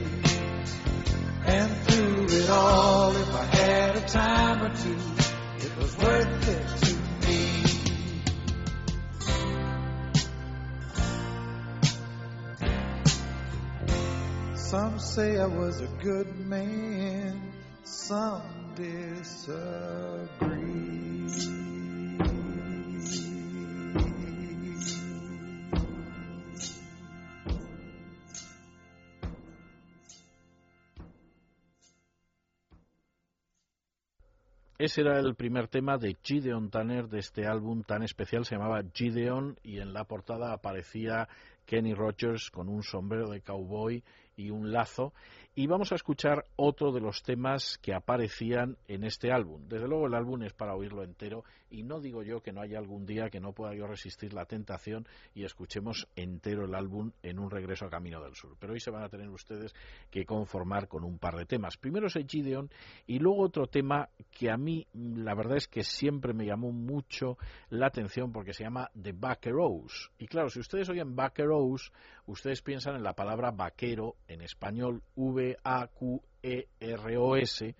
And through it all, if I had a time or two, it was worth it to me. Some say I was a good man, some Ese era el primer tema de Gideon Tanner de este álbum tan especial, se llamaba Gideon y en la portada aparecía Kenny Rogers con un sombrero de cowboy y un lazo. Y vamos a escuchar otro de los temas que aparecían en este álbum. Desde luego el álbum es para oírlo entero y no digo yo que no haya algún día que no pueda yo resistir la tentación y escuchemos entero el álbum en un regreso a Camino del Sur. Pero hoy se van a tener ustedes que conformar con un par de temas. Primero es el Gideon y luego otro tema que a mí la verdad es que siempre me llamó mucho la atención porque se llama The Vaqueros. Y claro, si ustedes oyen Vaqueros, ustedes piensan en la palabra vaquero en español V-A-Q-E-R-O-S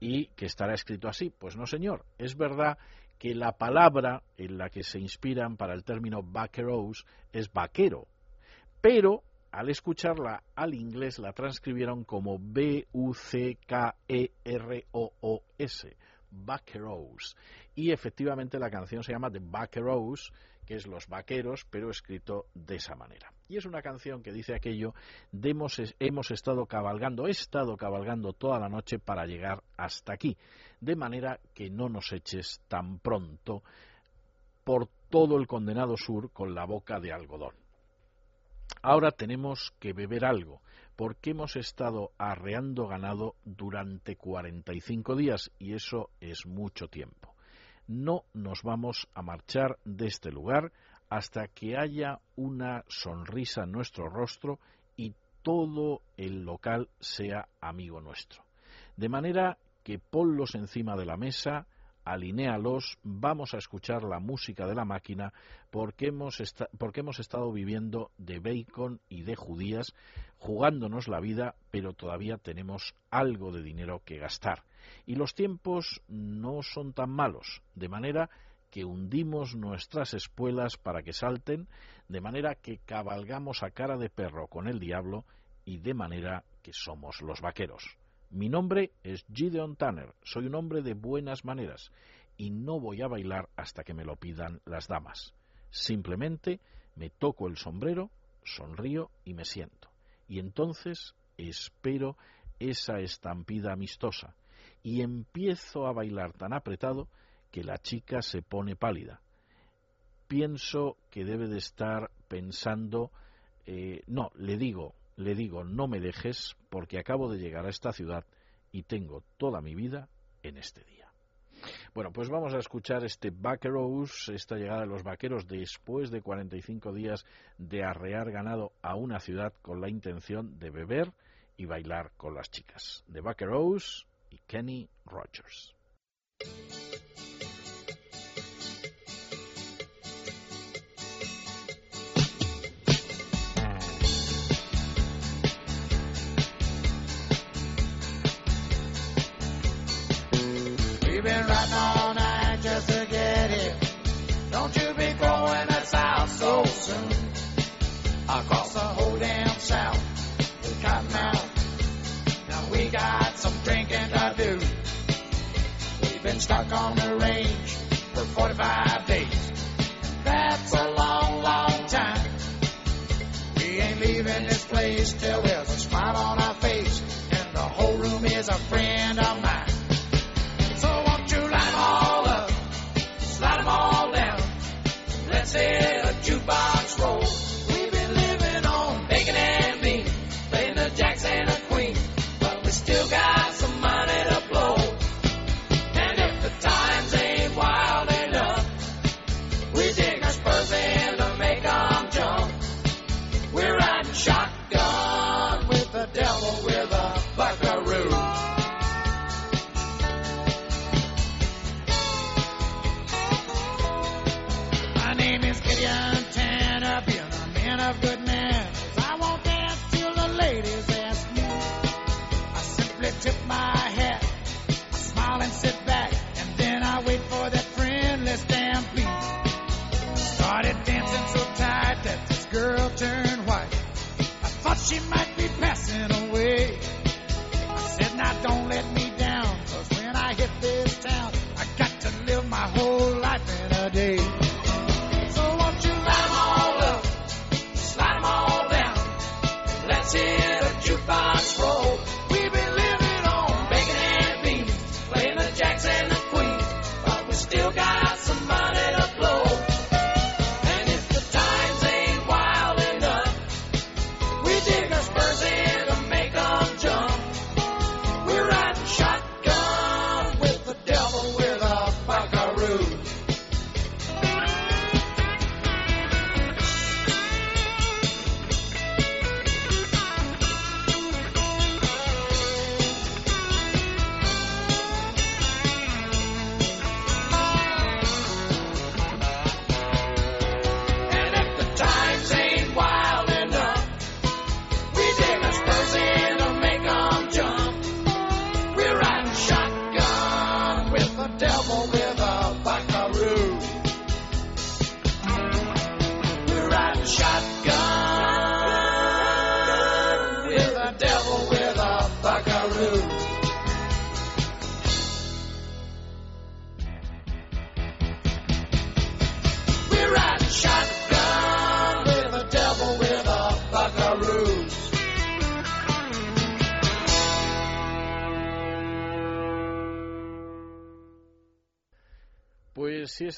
y que estará escrito así. Pues no, señor. Es verdad que la palabra en la que se inspiran para el término vaqueros es vaquero, pero al escucharla al inglés la transcribieron como B-U-C-K-E-R-O-O-S, Vaqueros. Y efectivamente la canción se llama The Vaqueros, que es Los Vaqueros, pero escrito de esa manera. Y es una canción que dice aquello de hemos, hemos estado cabalgando, he estado cabalgando toda la noche para llegar hasta aquí, de manera que no nos eches tan pronto por todo el condenado sur con la boca de algodón. Ahora tenemos que beber algo, porque hemos estado arreando ganado durante 45 días y eso es mucho tiempo. No nos vamos a marchar de este lugar hasta que haya una sonrisa en nuestro rostro y todo el local sea amigo nuestro. De manera que ponlos encima de la mesa, alinéalos, vamos a escuchar la música de la máquina porque hemos, porque hemos estado viviendo de bacon y de judías, jugándonos la vida, pero todavía tenemos algo de dinero que gastar. Y los tiempos no son tan malos, de manera que hundimos nuestras espuelas para que salten, de manera que cabalgamos a cara de perro con el diablo y de manera que somos los vaqueros. Mi nombre es Gideon Tanner, soy un hombre de buenas maneras y no voy a bailar hasta que me lo pidan las damas. Simplemente me toco el sombrero, sonrío y me siento. Y entonces espero esa estampida amistosa y empiezo a bailar tan apretado que la chica se pone pálida. Pienso que debe de estar pensando, eh, no, le digo, le digo, no me dejes porque acabo de llegar a esta ciudad y tengo toda mi vida en este día. Bueno, pues vamos a escuchar este Vaqueros, esta llegada de los vaqueros después de 45 días de arrear ganado a una ciudad con la intención de beber y bailar con las chicas. De Vaqueros y Kenny Rogers. Out. Across the whole damn south with Cotton Mouth. Now we got some drinking to do. We've been stuck on the range for 45 days. That's a long, long time. We ain't leaving this place till there's a smile on our face. And the whole room is a friend of mine.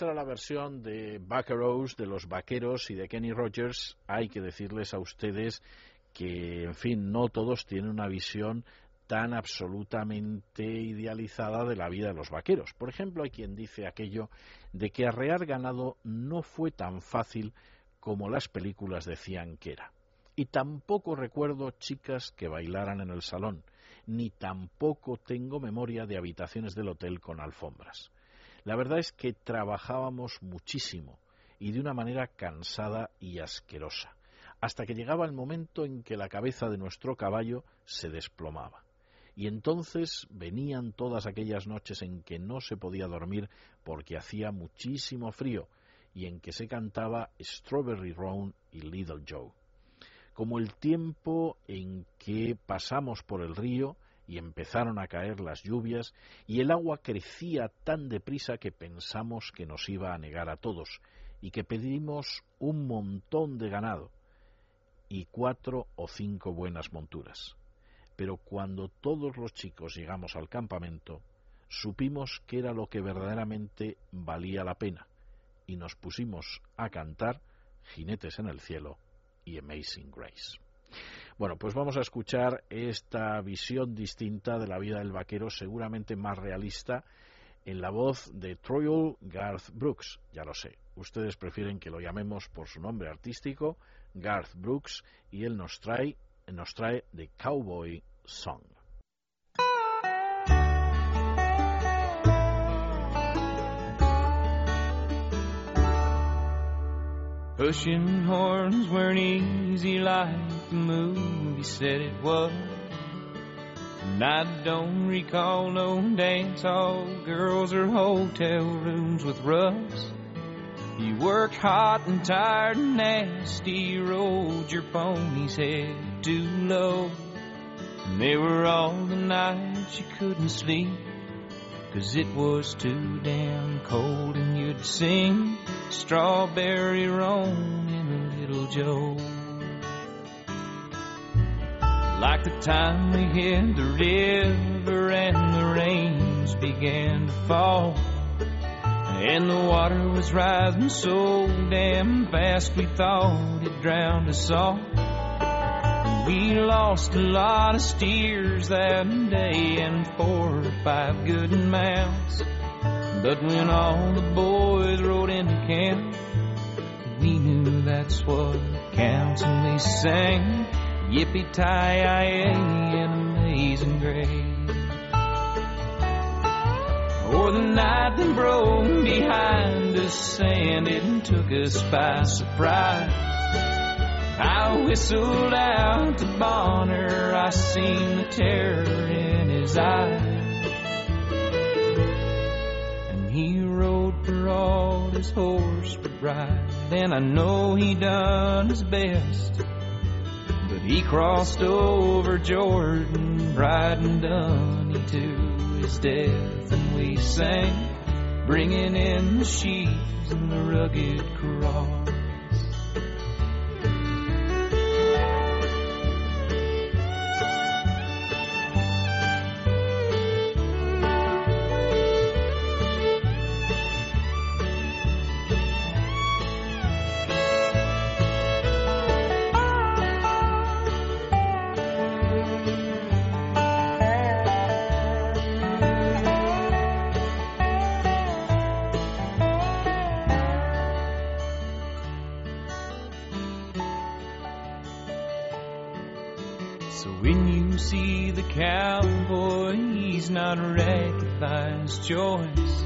Esa era la versión de Buckaroos, de los vaqueros y de Kenny Rogers, hay que decirles a ustedes que, en fin, no todos tienen una visión tan absolutamente idealizada de la vida de los vaqueros. Por ejemplo, hay quien dice aquello de que arrear ganado no fue tan fácil como las películas decían que era. Y tampoco recuerdo chicas que bailaran en el salón, ni tampoco tengo memoria de habitaciones del hotel con alfombras. La verdad es que trabajábamos muchísimo y de una manera cansada y asquerosa, hasta que llegaba el momento en que la cabeza de nuestro caballo se desplomaba. Y entonces venían todas aquellas noches en que no se podía dormir porque hacía muchísimo frío y en que se cantaba Strawberry Roan y Little Joe. Como el tiempo en que pasamos por el río y empezaron a caer las lluvias y el agua crecía tan deprisa que pensamos que nos iba a negar a todos y que pedimos un montón de ganado y cuatro o cinco buenas monturas. Pero cuando todos los chicos llegamos al campamento, supimos que era lo que verdaderamente valía la pena, y nos pusimos a cantar Jinetes en el cielo y Amazing Grace. Bueno, pues vamos a escuchar esta visión distinta de la vida del vaquero, seguramente más realista, en la voz de Troyal Garth Brooks. Ya lo sé, ustedes prefieren que lo llamemos por su nombre artístico, Garth Brooks, y él nos trae, nos trae The Cowboy Song. Pushing horns weren't easy like the movie said it was. And I don't recall no dance hall girls or hotel rooms with rugs. You worked hot and tired and nasty, rode your pony's head too low. And they were all the nights you couldn't sleep, cause it was too damn cold and you'd sing Strawberry Roan and Little Joe. Like the time we hit the river and the rains began to fall. And the water was rising so damn fast we thought it drowned us all. We lost a lot of steers that day and four or five good mounts. But when all the boys rode into camp, we knew that's what counts and we sang Yippee Ti and Amazing Grace. Or the night that broke behind us and it took us by surprise. I whistled out to Bonner, I seen the terror in his eyes. And he rode for all his horse would ride, and I know he done his best. But he crossed over Jordan, riding Dunny to his death, and we sang, bringing in the sheaves and the rugged cross. So when you see the cowboy, he's not a recognized choice.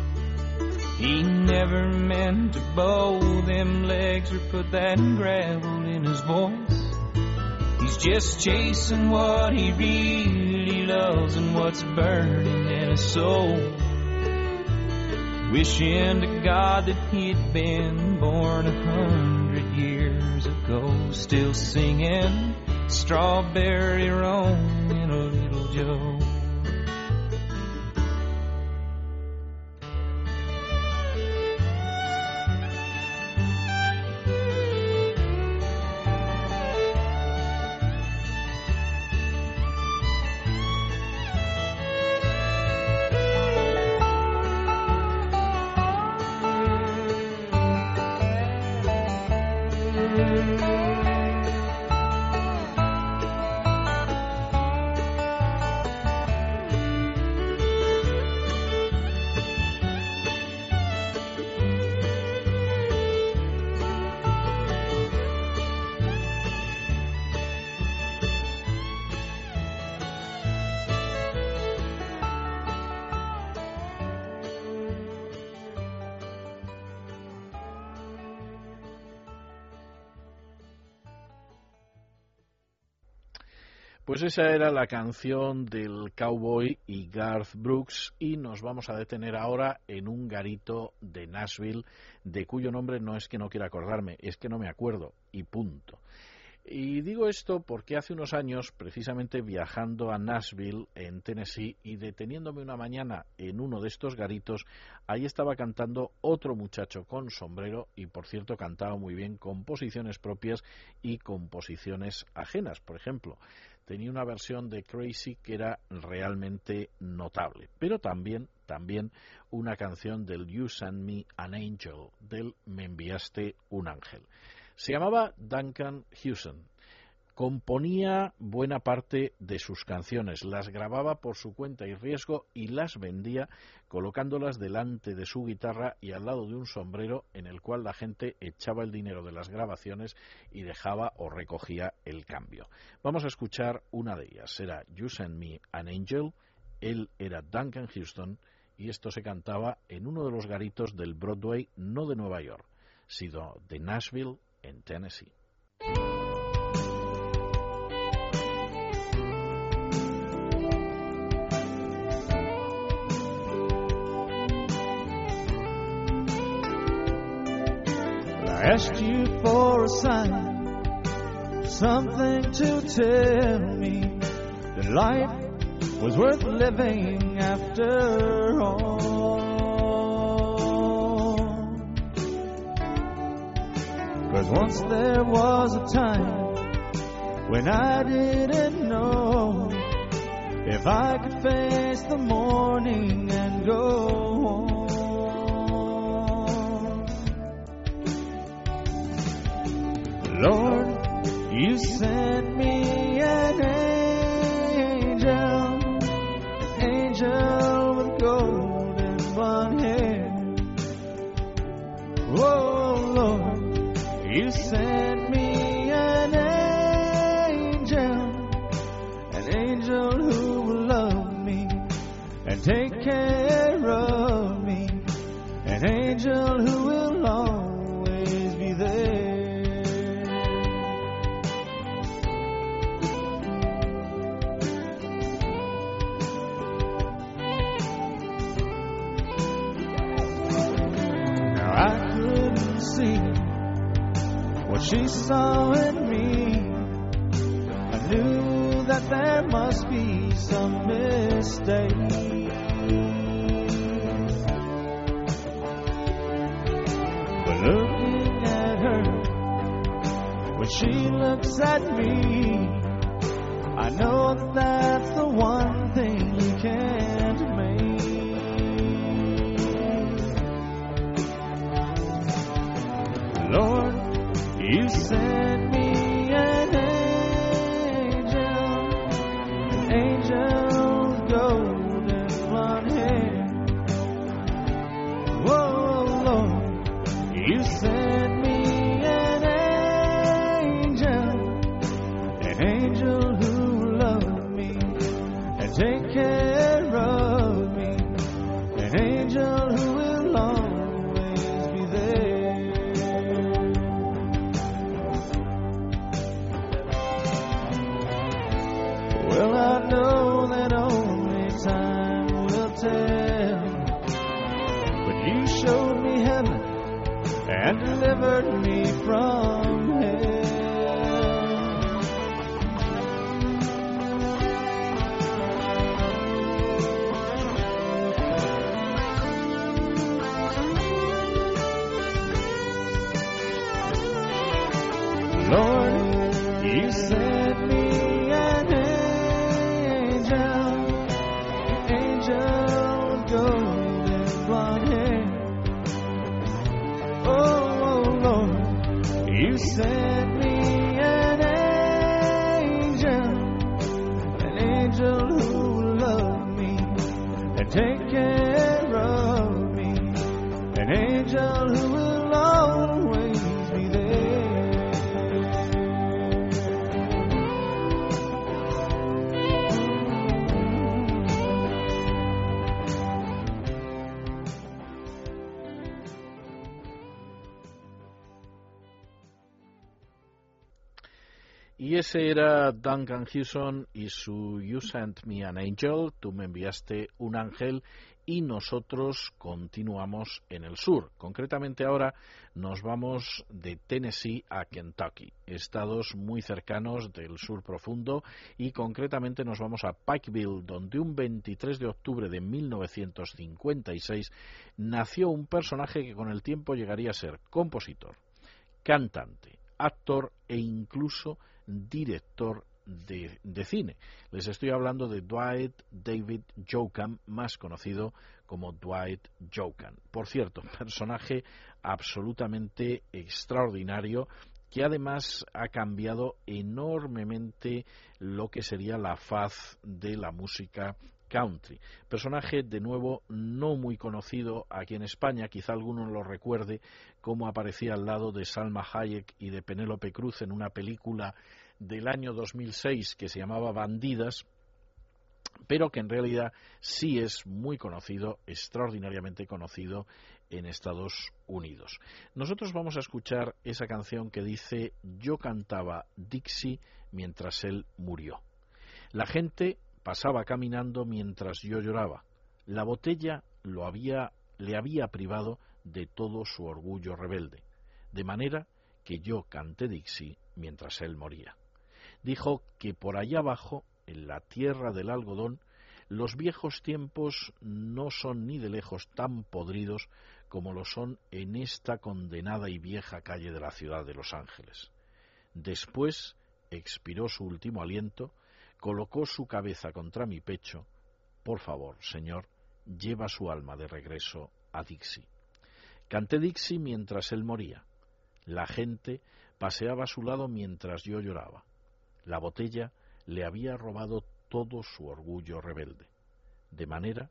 He never meant to bow them legs or put that gravel in his voice. He's just chasing what he really loves and what's burning in his soul. Wishing to God that he'd been born a hundred years ago, still singing strawberry roan in a little Joe. Esa era la canción del cowboy y Garth Brooks y nos vamos a detener ahora en un garito de Nashville de cuyo nombre no es que no quiera acordarme, es que no me acuerdo y punto. Y digo esto porque hace unos años, precisamente viajando a Nashville, en Tennessee, y deteniéndome una mañana en uno de estos garitos, ahí estaba cantando otro muchacho con sombrero y, por cierto, cantaba muy bien composiciones propias y composiciones ajenas. Por ejemplo, tenía una versión de Crazy que era realmente notable, pero también, también una canción del You Send Me an Angel, del Me enviaste un ángel. Se llamaba Duncan Hewson. Componía buena parte de sus canciones, las grababa por su cuenta y riesgo y las vendía colocándolas delante de su guitarra y al lado de un sombrero en el cual la gente echaba el dinero de las grabaciones y dejaba o recogía el cambio. Vamos a escuchar una de ellas. Será You Send Me an Angel. Él era Duncan Houston y esto se cantaba en uno de los garitos del Broadway, no de Nueva York, sino de Nashville, en Tennessee. Asked you for a sign, something to tell me that life was worth living after all. Cause once there was a time when I didn't know if I could face the morning and go home. Lord, you sent me an angel, angel with golden blonde hair. Oh Lord, you sent me an angel, an angel who will love me and take care she saw in me. I knew that there must be some mistake. But looking at her, when she looks at me, I know that that's the one thing you can't era Duncan Hewson y su You Sent Me an Angel, tú me enviaste un ángel y nosotros continuamos en el sur. Concretamente ahora nos vamos de Tennessee a Kentucky, estados muy cercanos del sur profundo y concretamente nos vamos a Pikeville, donde un 23 de octubre de 1956 nació un personaje que con el tiempo llegaría a ser compositor, cantante, actor e incluso director de, cine. Les estoy hablando de Dwight David Jokan, más conocido como Dwight Jokan. Por cierto, <laughs> personaje absolutamente extraordinario que además ha cambiado enormemente lo que sería la faz de la música country. Personaje, de nuevo, no muy conocido aquí en España, quizá alguno lo recuerde, como aparecía al lado de Salma Hayek y de Penélope Cruz en una película del año 2006 que se llamaba Bandidas, pero que en realidad sí es muy conocido, extraordinariamente conocido en Estados Unidos. Nosotros vamos a escuchar esa canción que dice Yo cantaba Dixie mientras él murió. La gente pasaba caminando mientras yo lloraba. La botella lo había, le había privado de todo su orgullo rebelde, de manera que yo canté Dixie mientras él moría dijo que por allá abajo, en la tierra del algodón, los viejos tiempos no son ni de lejos tan podridos como lo son en esta condenada y vieja calle de la ciudad de Los Ángeles. Después expiró su último aliento, colocó su cabeza contra mi pecho. Por favor, señor, lleva su alma de regreso a Dixie. Canté Dixie mientras él moría. La gente paseaba a su lado mientras yo lloraba. La botella le había robado todo su orgullo rebelde, de manera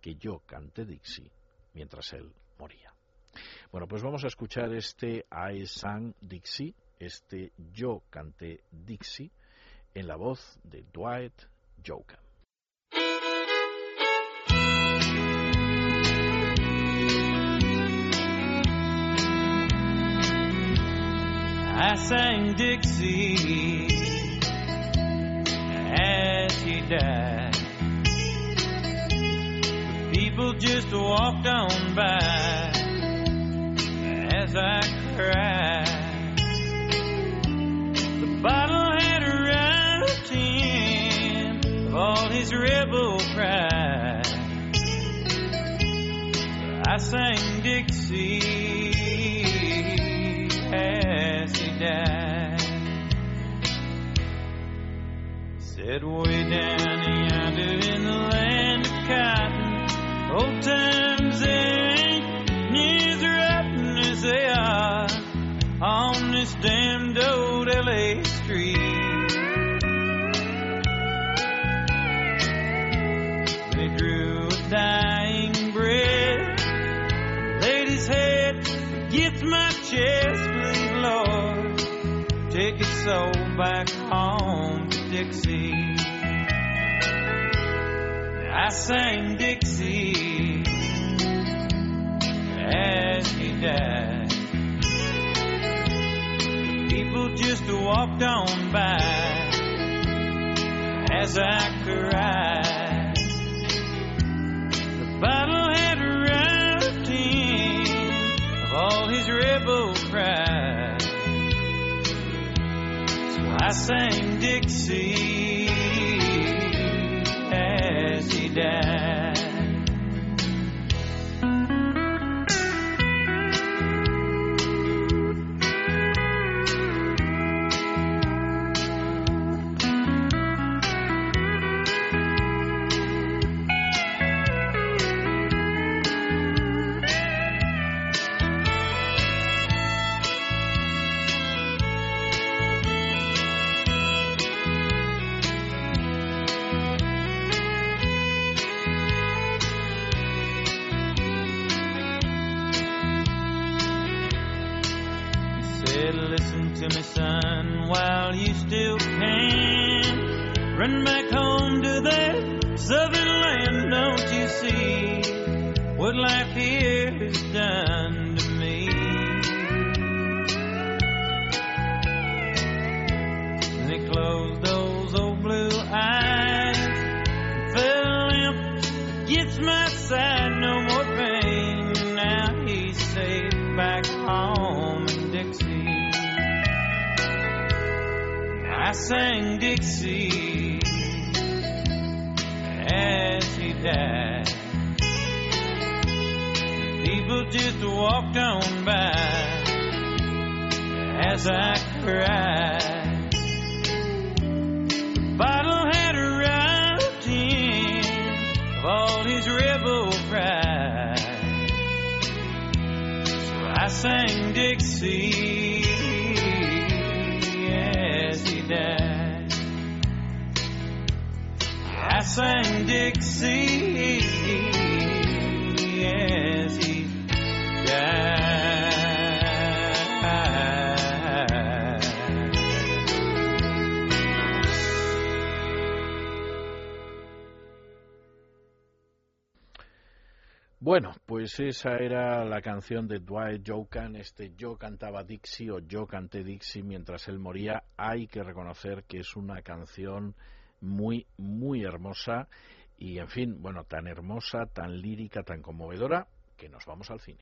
que yo canté Dixie mientras él moría. Bueno, pues vamos a escuchar este I sang Dixie, este Yo canté Dixie, en la voz de Dwight Joker. I sang Dixie as he died. The people just walked on by as I cried. The bottle his rebel pride. I sang Dixie as he died. Said way down soul back home to Dixie. I sang Dixie as he died. People just walked on by as I cried. I sang Dixie as he died. Listen to me, son, while you still can. Run back home to that southern land, don't you see what life here has done sang Dixie as he died. People just walked on by as I cried. The bottle had robbed him of all his rebel pride. So I sang Dixie as he died. I sang Dixie Bueno, pues esa era la canción de Dwight Yoakam, este Yo cantaba Dixie o Yo canté Dixie mientras él moría. Hay que reconocer que es una canción muy, muy hermosa y, en fin, bueno, tan hermosa, tan lírica, tan conmovedora, que nos vamos al cine.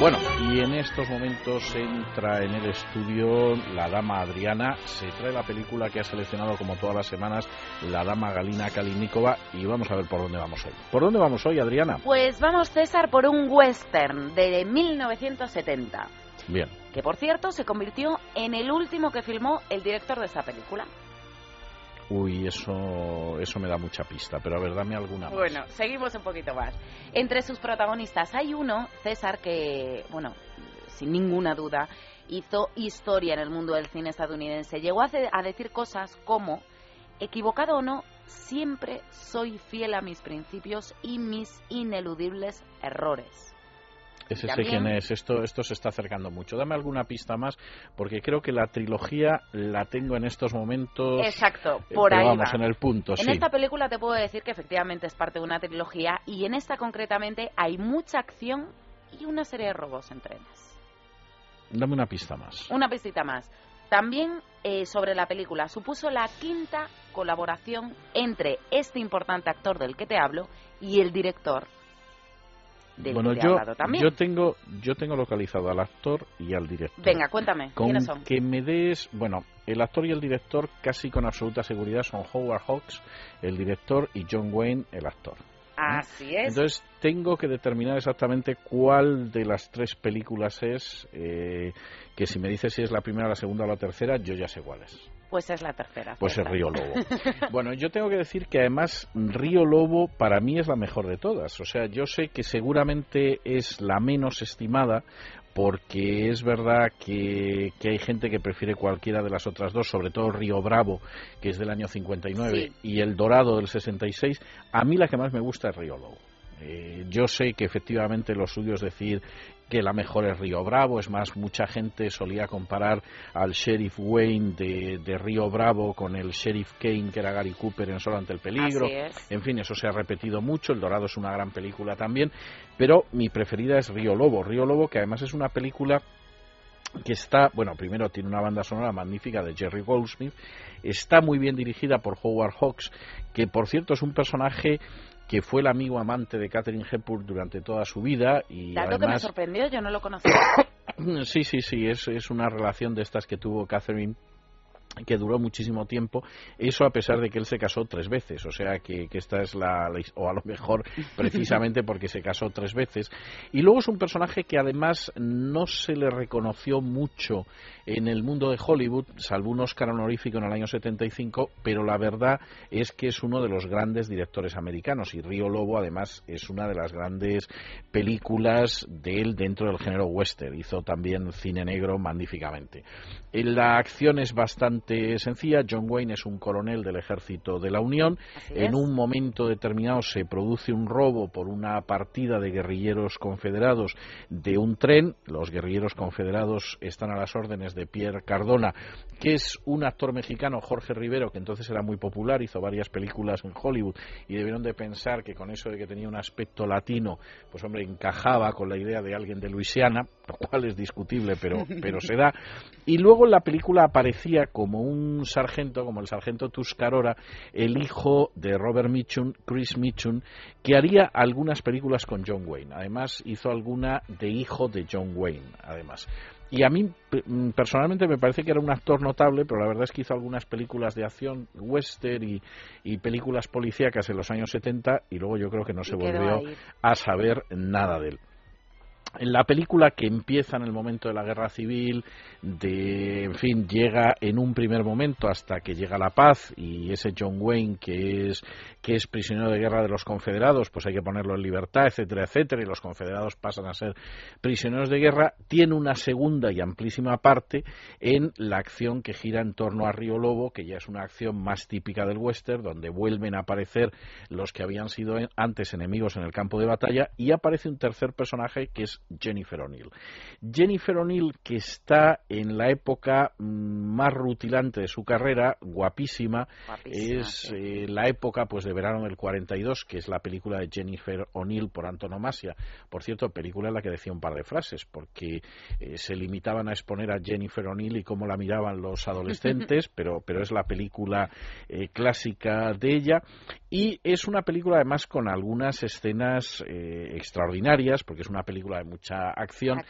Bueno, y en estos momentos entra en el estudio la dama Adriana, se trae la película que ha seleccionado como todas las semanas la dama Galina Kalinikova y vamos a ver por dónde vamos hoy. ¿Por dónde vamos hoy, Adriana? Pues vamos, César, por un western de 1970, Bien. que por cierto se convirtió en el último que filmó el director de esta película. Uy, eso, eso me da mucha pista, pero a ver, dame alguna más. Bueno, seguimos un poquito más. Entre sus protagonistas hay uno, César, que, bueno, sin ninguna duda, hizo historia en el mundo del cine estadounidense. Llegó a, decir cosas como, equivocado o no, siempre soy fiel a mis principios y mis ineludibles errores. Ese sé quién es, esto, esto se está acercando mucho. Dame alguna pista más, porque creo que la trilogía la tengo en estos momentos. Exacto, eh, por ahí vamos, va. en el punto, En sí. esta película te puedo decir que efectivamente es parte de una trilogía y en esta concretamente hay mucha acción y una serie de robos en trenes. Dame una pista más. Una pistita más. También eh, sobre la película supuso la quinta colaboración entre este importante actor del que te hablo y el director del bueno, que te he yo, hablado también. yo tengo, yo tengo localizado al actor y al director. Venga, cuéntame, Con ¿quiénes son? que me des, bueno, el actor y el director casi con absoluta seguridad son Howard Hawks, el director, y John Wayne, el actor. Así es. Entonces tengo que determinar exactamente cuál de las tres películas es, eh, que si me dices si es la primera, la segunda o la tercera, yo ya sé cuál es. Pues es la tercera. Pues es. Río Lobo. <laughs> Bueno, yo tengo que decir que además Río Lobo para mí es la mejor de todas. O sea, yo sé que seguramente es la menos estimada porque es verdad que, que hay gente que prefiere cualquiera de las otras dos, sobre todo Río Bravo, que es del año 59, Sí. y El Dorado del 66. A mí la que más me gusta es Río Lobo. Eh, yo sé que efectivamente lo suyo es decir que la mejor es Río Bravo, es más, mucha gente solía comparar al sheriff Wayne de, de Río Bravo con el sheriff Kane, que era Gary Cooper en Solo ante el peligro. En fin, eso se ha repetido mucho, El Dorado es una gran película también, pero mi preferida es Río Lobo. Río Lobo, que además es una película que está, bueno, primero tiene una banda sonora magnífica de Jerry Goldsmith, está muy bien dirigida por Howard Hawks, que por cierto es un personaje que fue el amigo amante de Catherine Hepburn durante toda su vida y Dato que me además sorprendió, yo no lo conocía. <coughs> Sí, sí, sí, es, es una relación de estas que tuvo Catherine que duró muchísimo tiempo, eso a pesar de que él se casó tres veces, o sea que, que esta es la, la o a lo mejor <laughs> precisamente porque se casó tres veces. Y luego es un personaje que además no se le reconoció mucho en el mundo de Hollywood, salvo un Oscar honorífico en el año 75, pero la verdad es que es uno de los grandes directores americanos y Río Lobo además es una de las grandes películas de él dentro del género western. Hizo también cine negro magníficamente. La acción es bastante bastante sencilla. John Wayne es un coronel del ejército de la Unión. Así En es. un momento determinado se produce un robo por una partida de guerrilleros confederados de un tren. Los guerrilleros confederados están a las órdenes de Pierre Cardona, que es un actor mexicano, Jorge Rivero, que entonces era muy popular, hizo varias películas en Hollywood y debieron de pensar que con eso de que tenía un aspecto latino, pues hombre, encajaba con la idea de alguien de Luisiana, lo cual es discutible, pero, <laughs> pero se da. Y luego en la película aparecía como un sargento, como el sargento Tuscarora, el hijo de Robert Mitchum, Chris Mitchum, que haría algunas películas con John Wayne. Además, hizo alguna de hijo de John Wayne, además. Y a mí mm, personalmente me parece que era un actor notable, pero la verdad es que hizo algunas películas de acción, western y, y películas policíacas en los años 70 y luego yo creo que no se volvió a saber nada de él. En la película que empieza en el momento de la guerra civil, de, en fin, llega en un primer momento hasta que llega la paz y ese John Wayne que es que es prisionero de guerra de los confederados, pues hay que ponerlo en libertad, etcétera, etcétera, y los confederados pasan a ser prisioneros de guerra, tiene una segunda y amplísima parte en la acción que gira en torno a Río Lobo, que ya es una acción más típica del western, donde vuelven a aparecer los que habían sido antes enemigos en el campo de batalla, y aparece un tercer personaje que es Jennifer O'Neill. Jennifer O'Neill, que está en la época mm, más rutilante de su carrera, guapísima, Guapísima, es sí. eh, la época pues de verano del 42, que es la película de Jennifer O'Neill por antonomasia. Por cierto, película en la que decía un par de frases, porque eh, se limitaban a exponer a Jennifer O'Neill y cómo la miraban los adolescentes, <laughs> pero, pero es la película eh, clásica de ella. Y es una película además con algunas escenas extraordinarias, porque es una película de mucha acción,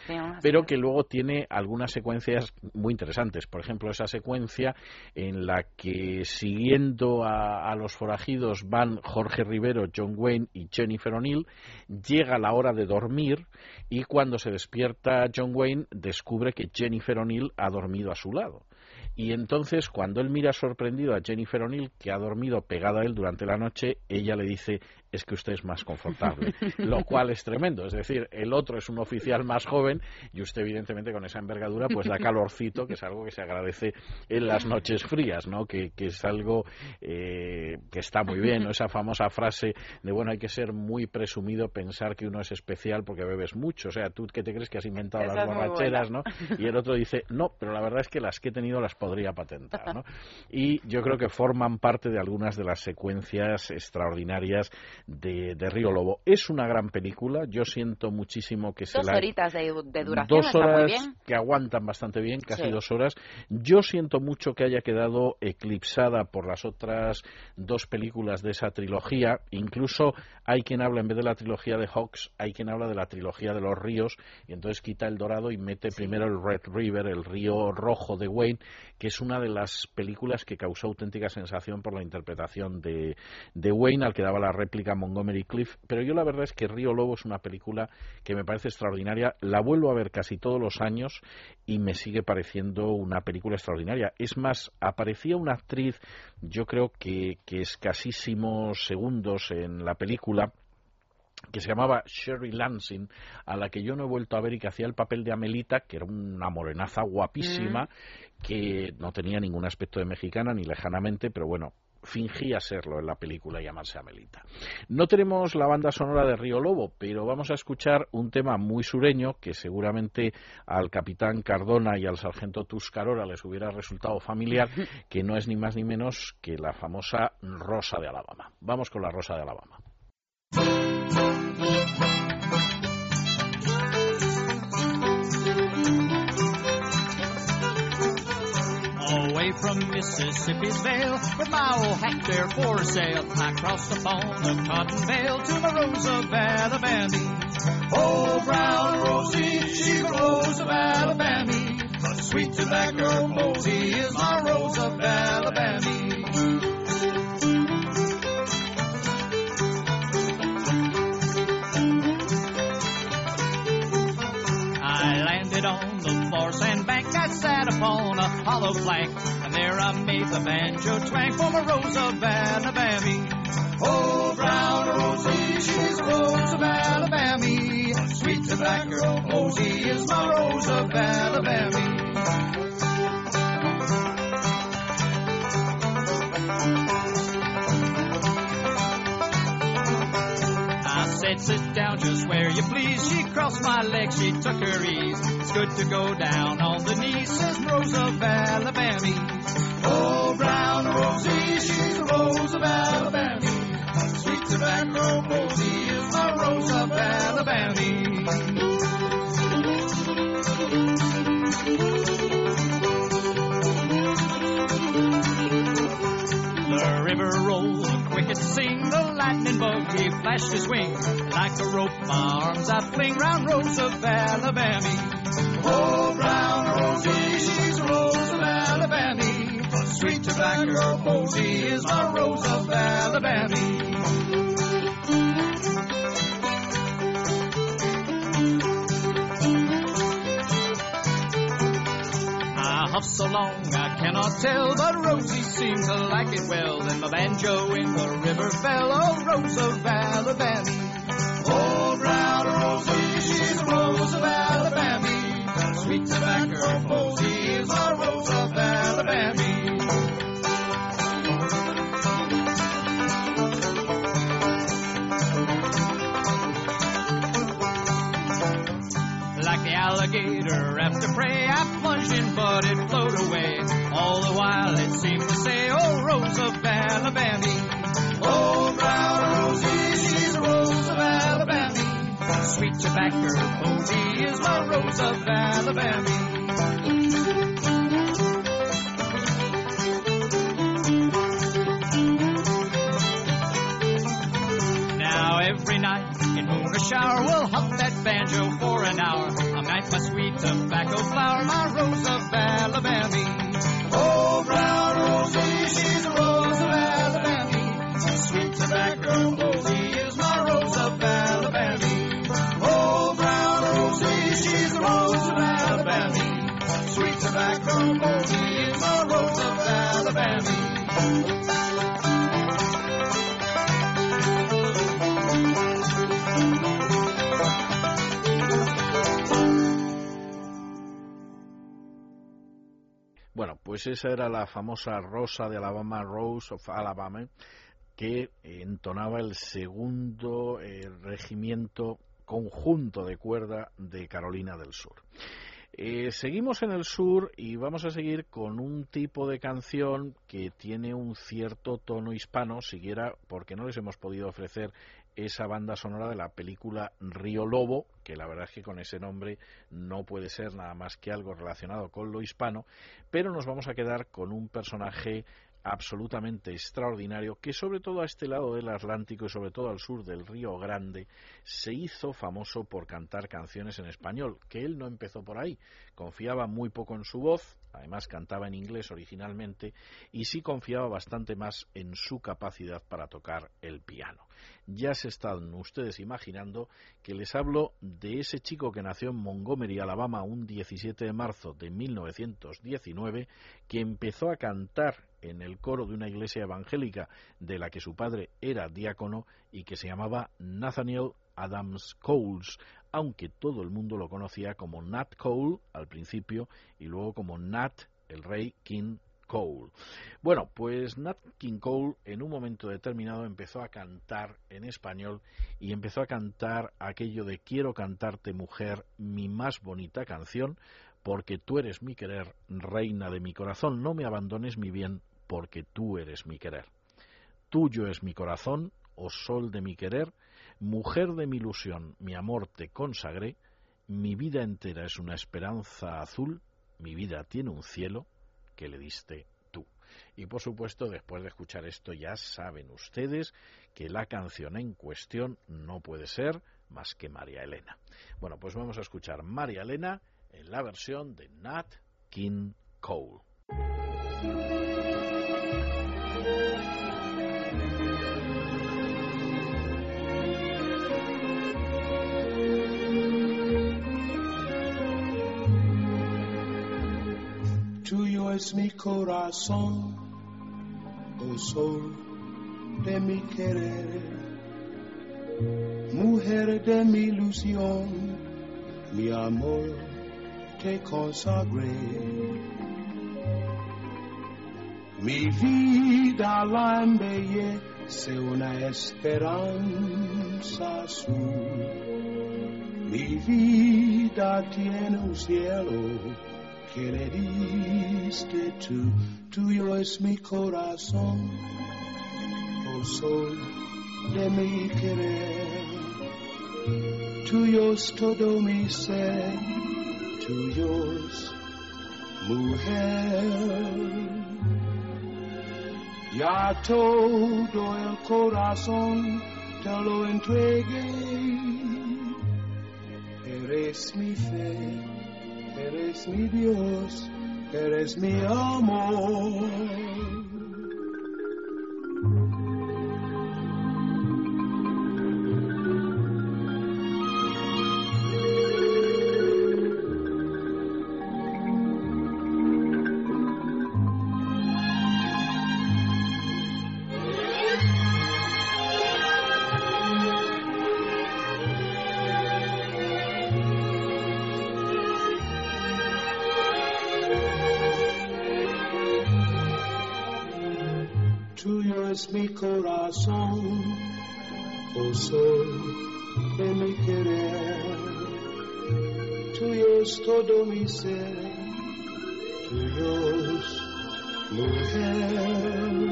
pero que luego tiene algunas secuencias muy interesantes. Por ejemplo, esa secuencia en la que siguiendo a, a los forajidos van Jorge Rivero, John Wayne y Jennifer O'Neill, llega la hora de dormir y cuando se despierta John Wayne descubre que Jennifer O'Neill ha dormido a su lado. Y entonces, cuando él mira sorprendido a Jennifer O'Neill, que ha dormido pegada a él durante la noche, ella le dice, es que usted es más confortable, <laughs> lo cual es tremendo. Es decir, el otro es un oficial más joven y usted, evidentemente, con esa envergadura, pues da <laughs> calorcito, que es algo que se agradece en las noches frías, ¿no? Que, que es algo eh, que está muy bien, ¿no? Esa famosa frase de, bueno, hay que ser muy presumido pensar que uno es especial porque bebes mucho. O sea, tú que te crees que has inventado Esa las borracheras. ¿no? Y el otro dice, no, pero la verdad es que las que he tenido las podría patentar, ¿no? <laughs> Y yo creo que forman parte de algunas de las secuencias extraordinarias de, de Río Lobo. Es una gran película, yo siento muchísimo que se Dos la... horitas de, de duración, Dos está muy horas bien. que aguantan bastante bien, casi Sí. dos horas. Yo siento mucho que haya quedado eclipsada por las otras dos películas de esa trilogía. Incluso hay quien habla, en vez de la trilogía de Hawks, hay quien habla de la trilogía de los ríos, y entonces quita el dorado y mete primero el Red River, el río rojo de Wayne, que es una de las películas que causó auténtica sensación por la interpretación de, de Wayne, al que daba la réplica Montgomery Cliff. Pero yo la verdad es que Río Lobo es una película que me parece extraordinaria. La vuelvo a ver casi todos los años y me sigue pareciendo una película extraordinaria. Es más, aparecía una actriz, yo creo que, que escasísimos segundos en la película, que se llamaba Sherry Lansing, a la que yo no he vuelto a ver y que hacía el papel de Amelita, que era una morenaza guapísima, que no tenía ningún aspecto de mexicana ni lejanamente, pero bueno, fingía serlo en la película y llamarse Amelita. No tenemos la banda sonora de Río Lobo, pero vamos a escuchar un tema muy sureño que seguramente al capitán Cardona y al sargento Tuscarora les hubiera resultado familiar, <laughs> que no es ni más ni menos que la famosa Rosa de Alabama. Vamos con la Rosa de Alabama. From Mississippi's Vale, with my old hat there for sale, I crossed upon the cotton bale to my Rose of Alabama. Oh, brown Rosie, she's a Rose of Alabama. A sweet tobacco mosey is my Rose of Alabama. On the far sandbank. I sat upon a hollow plank, and there I made the banjo twang for my Rose of Alabama. Oh, brown Rosie, she's of Alabama. Sweet tobacco oh, Mosey is my Rose of said, sit down just where you please. She crossed my legs, she took her ease. It's good to go down on the knees, says Rosa of Alabama. Oh, brown Rosie, she's a rose of Alabama. Sweet tobacco Rosie is my rose of Alabama. The river rolled, the crickets sing, the lightning bug he flashed his wing. Like a rope, my arms I fling round Rose of Alabama. Oh, brown Rosie, she's a rose of Alabama. Sweet tobacco Rosie is my rose of Alabama. Huff so long I cannot tell, but Rosie seemed to like it well. Then my banjo in the river fell, oh Rose of Alabama. Oh, brown Rosie, she's a rose of Alabama. Sweet tobacco Rosie is my rose of Alabama. The alligator after prey, I plunged in, but Alabama. Oh, brown Rosie, she's a rose of Alabama. Sweet tobacco, Rosie is my rose of Alabama. Now every night in moon shower, we'll hum that banjo for an hour. I'm night my sweet tobacco flower, my rose of Alabama. Oh, brown Rosie, she's a rose. Sweet tobacco is my rose of Alabama. Oh, brown she's a rose of Alabama. Sweet tobacco is my. Bueno, pues esa era la famosa Rosa de Alabama, Rose of Alabama, que entonaba el segundo eh, regimiento conjunto de cuerda de Carolina del Sur. Eh, seguimos en el sur y vamos a seguir con un tipo de canción que tiene un cierto tono hispano, siguiera porque no les hemos podido ofrecer esa banda sonora de la película Río Lobo, que la verdad es que con ese nombre no puede ser nada más que algo relacionado con lo hispano, pero nos vamos a quedar con un personaje absolutamente extraordinario que sobre todo a este lado del Atlántico y sobre todo al sur del Río Grande se hizo famoso por cantar canciones en español, que él no empezó por ahí, confiaba muy poco en su voz, además cantaba en inglés originalmente y sí confiaba bastante más en su capacidad para tocar el piano. Ya se están ustedes imaginando que les hablo de ese chico que nació en Montgomery, Alabama, un 17 de marzo de 1919, que empezó a cantar en el coro de una iglesia evangélica de la que su padre era diácono y que se llamaba Nathaniel Adams Coles, aunque todo el mundo lo conocía como Nat Cole al principio y luego como Nat el rey King Cole. Bueno, pues Nat King Cole en un momento determinado empezó a cantar en español y empezó a cantar aquello de quiero cantarte mujer mi más bonita canción porque tú eres mi querer, reina de mi corazón, no me abandones mi bien porque tú eres mi querer. Tuyo es mi corazón, oh sol de mi querer, mujer de mi ilusión, mi amor te consagré, mi vida entera es una esperanza azul, mi vida tiene un cielo que le diste tú. Y por supuesto, después de escuchar esto, ya saben ustedes que la canción en cuestión no puede ser más que María Elena. Bueno, pues vamos a escuchar María Elena en la versión de Nat King Cole. Es mi corazón, oh sol de mi querer, mujer de mi ilusión, mi amor te consagré. Mi vida la embellece una esperanza azul. Mi vida tiene un cielo que le diste tú, tuyo es mi corazón, oh sol de mi querer, tuyo es todo mi ser, tuyos, mujer. Ya todo el corazón te lo entregué. Eres mi fe, eres mi Dios, eres mi amor. Corazón, oh sol de mi querer. Tuyo es todo mi ser, tuyo es mujer.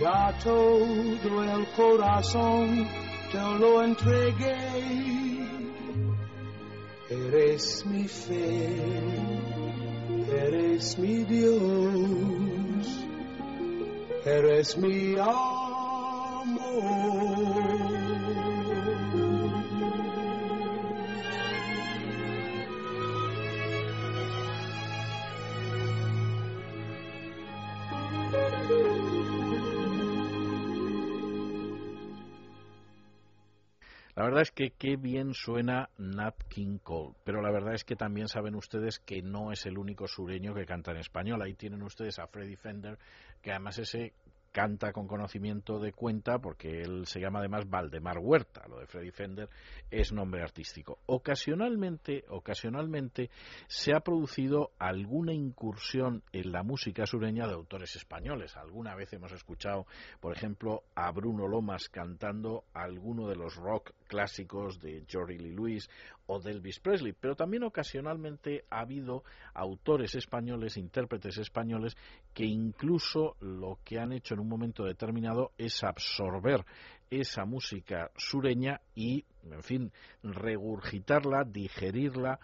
Ya todo el corazón te lo entregué. Eres mi fe, eres mi Dios, eres mi amor. La verdad es que qué bien suena Nat King Cole, pero la verdad es que también saben ustedes que no es el único sureño que canta en español. Ahí tienen ustedes a Freddy Fender, que además ese canta con conocimiento de cuenta porque él se llama además Valdemar Huerta, lo de Freddy Fender es nombre artístico. Ocasionalmente, ocasionalmente se ha producido alguna incursión en la música sureña de autores españoles. Alguna vez hemos escuchado, por ejemplo, a Bruno Lomas cantando alguno de los rock clásicos de Jerry Lee Lewis o de Elvis Presley, pero también ocasionalmente ha habido autores españoles, intérpretes españoles, que incluso lo que han hecho en un momento determinado es absorber esa música sureña y, en fin, regurgitarla, digerirla,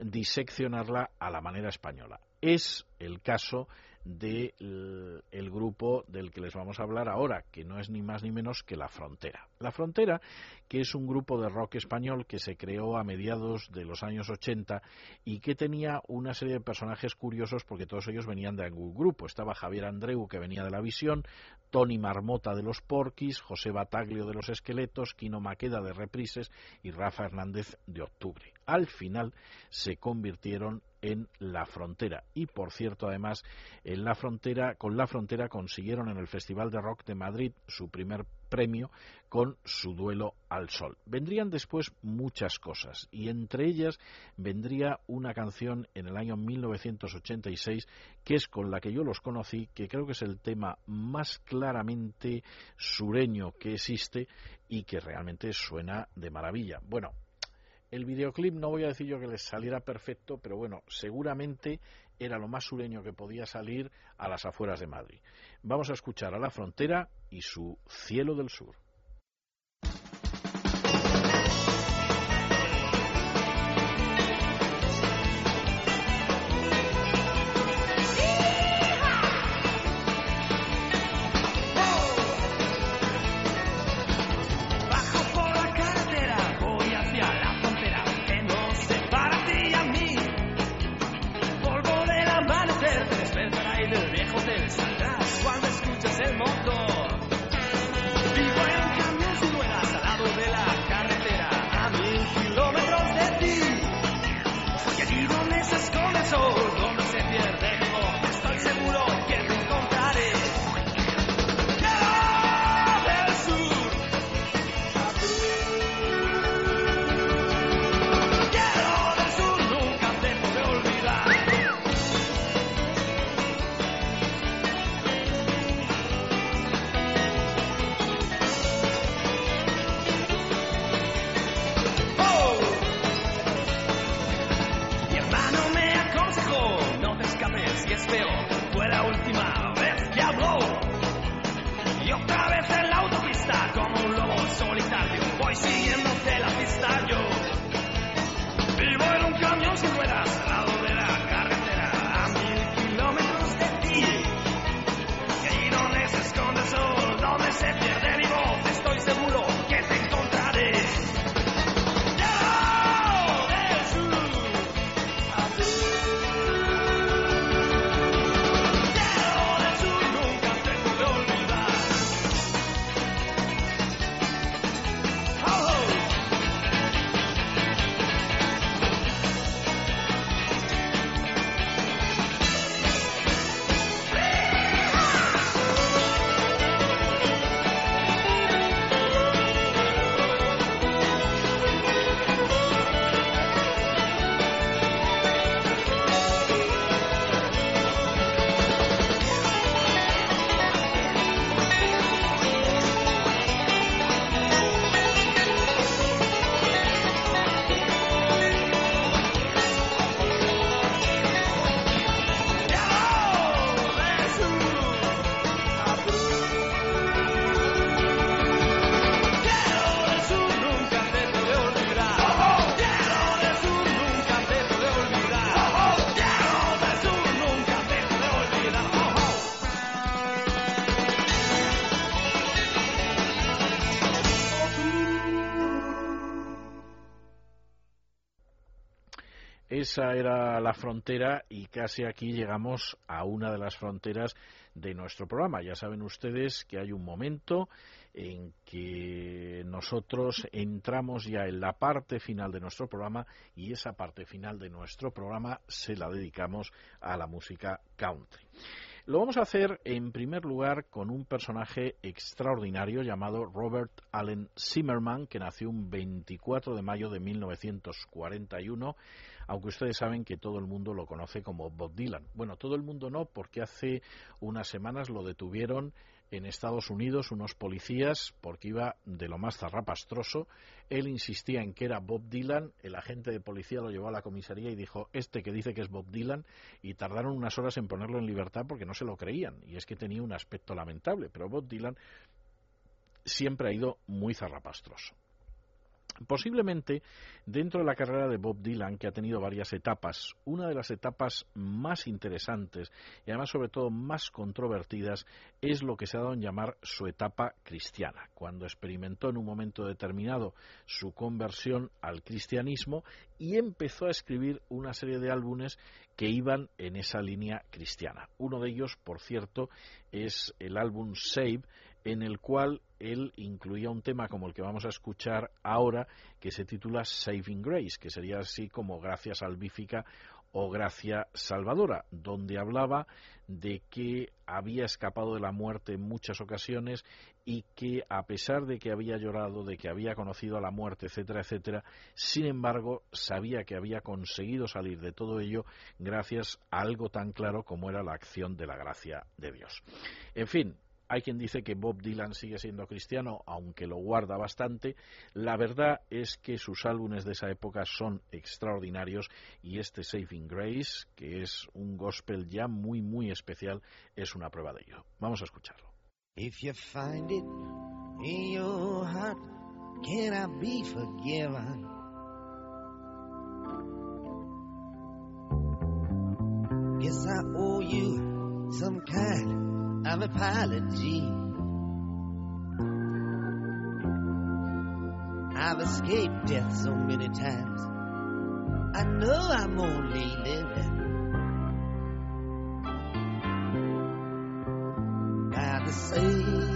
diseccionarla a la manera española. Es el caso del el grupo del que les vamos a hablar ahora, que no es ni más ni menos que La Frontera. La Frontera, que es un grupo de rock español que se creó a mediados de los años 80 y que tenía una serie de personajes curiosos porque todos ellos venían de algún grupo. Estaba Javier Andreu, que venía de La Visión, Tony Marmota de los Porquis, José Bataglio de los Esqueletos, Quino Maqueda de Reprises y Rafa Hernández de Octubre. Al final se convirtieron en La Frontera y por cierto además en La Frontera con La Frontera consiguieron en el Festival de Rock de Madrid su primer premio con su duelo al sol. Vendrían después muchas cosas y entre ellas vendría una canción en el año 1986 que es con la que yo los conocí, que creo que es el tema más claramente sureño que existe y que realmente suena de maravilla. Bueno, el videoclip no voy a decir yo que les saliera perfecto, pero bueno, seguramente era lo más sureño que podía salir a las afueras de Madrid. Vamos a escuchar a La Frontera y su Cielo del Sur. voy siguiéndote la pista yo. Vivo en un camión sin ruedas al lado de la carretera, a mil kilómetros de ti. Y donde se esconde el sol, donde se pierde mi voz, estoy seguro. Esa era la frontera y casi aquí llegamos a una de las fronteras de nuestro programa. Ya saben ustedes que hay un momento en que nosotros entramos ya en la parte final de nuestro programa y esa parte final de nuestro programa se la dedicamos a la música country. Lo vamos a hacer en primer lugar con un personaje extraordinario llamado Robert Allen Zimmerman, que nació un 24 de mayo de 1941 aunque ustedes saben que todo el mundo lo conoce como Bob Dylan. Bueno, todo el mundo no, porque hace unas semanas lo detuvieron en Estados Unidos unos policías porque iba de lo más zarrapastroso. Él insistía en que era Bob Dylan, el agente de policía lo llevó a la comisaría y dijo, este que dice que es Bob Dylan, y tardaron unas horas en ponerlo en libertad porque no se lo creían, y es que tenía un aspecto lamentable, pero Bob Dylan siempre ha ido muy zarrapastroso. Posiblemente dentro de la carrera de Bob Dylan, que ha tenido varias etapas, una de las etapas más interesantes y además sobre todo más controvertidas es lo que se ha dado en llamar su etapa cristiana, cuando experimentó en un momento determinado su conversión al cristianismo y empezó a escribir una serie de álbumes que iban en esa línea cristiana. Uno de ellos, por cierto, es el álbum Save, en el cual él incluía un tema como el que vamos a escuchar ahora, que se titula Saving Grace, que sería así como gracia salvífica o gracia salvadora, donde hablaba de que había escapado de la muerte en muchas ocasiones y que a pesar de que había llorado, de que había conocido a la muerte, etcétera, etcétera, sin embargo sabía que había conseguido salir de todo ello gracias a algo tan claro como era la acción de la gracia de Dios. En fin, hay quien dice que Bob Dylan sigue siendo cristiano, aunque lo guarda bastante. La verdad es que sus álbumes de esa época son extraordinarios y este Saving Grace, que es un gospel ya muy, muy especial, es una prueba de ello. Vamos a escucharlo. If you find it in your heart, can I be forgiven? Of apology. I've escaped death so many times. I know I'm only living by the saving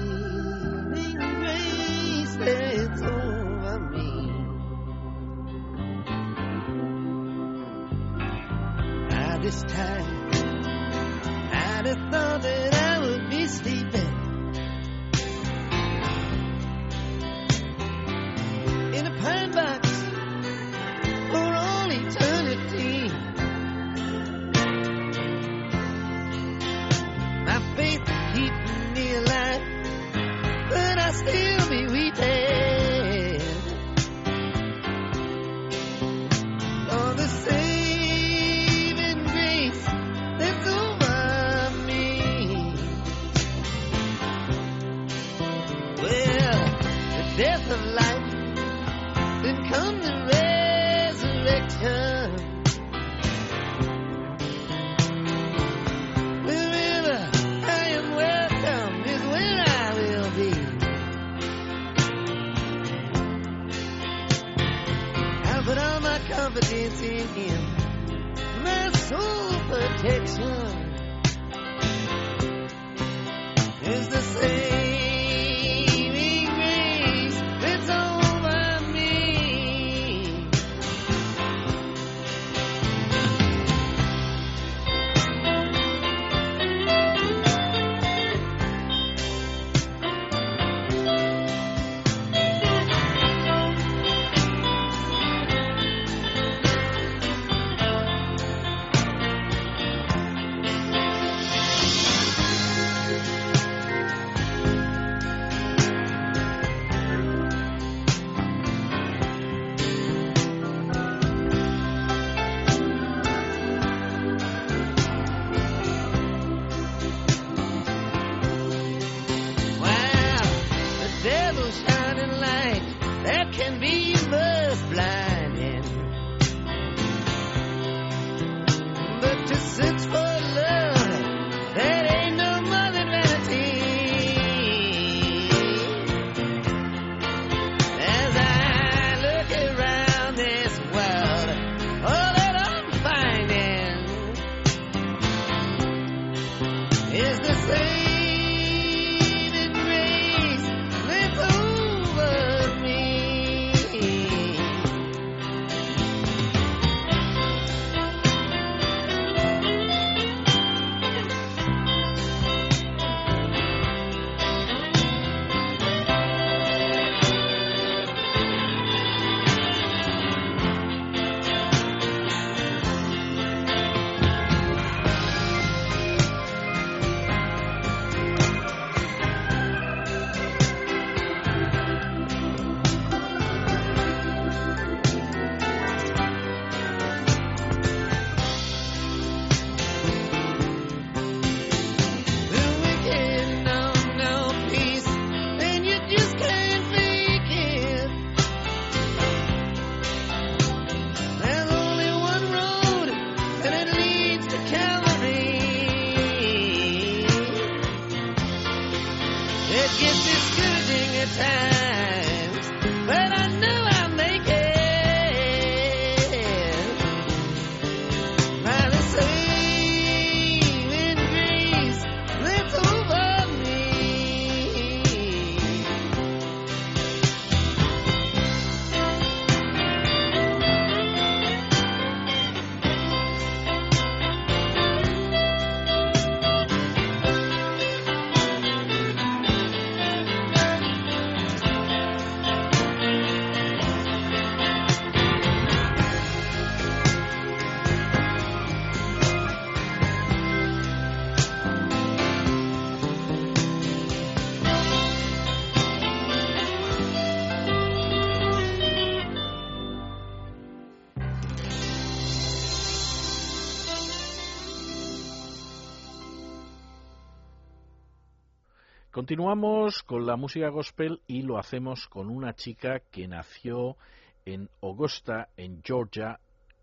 Continuamos con la música gospel y lo hacemos con una chica que nació en Augusta, en Georgia,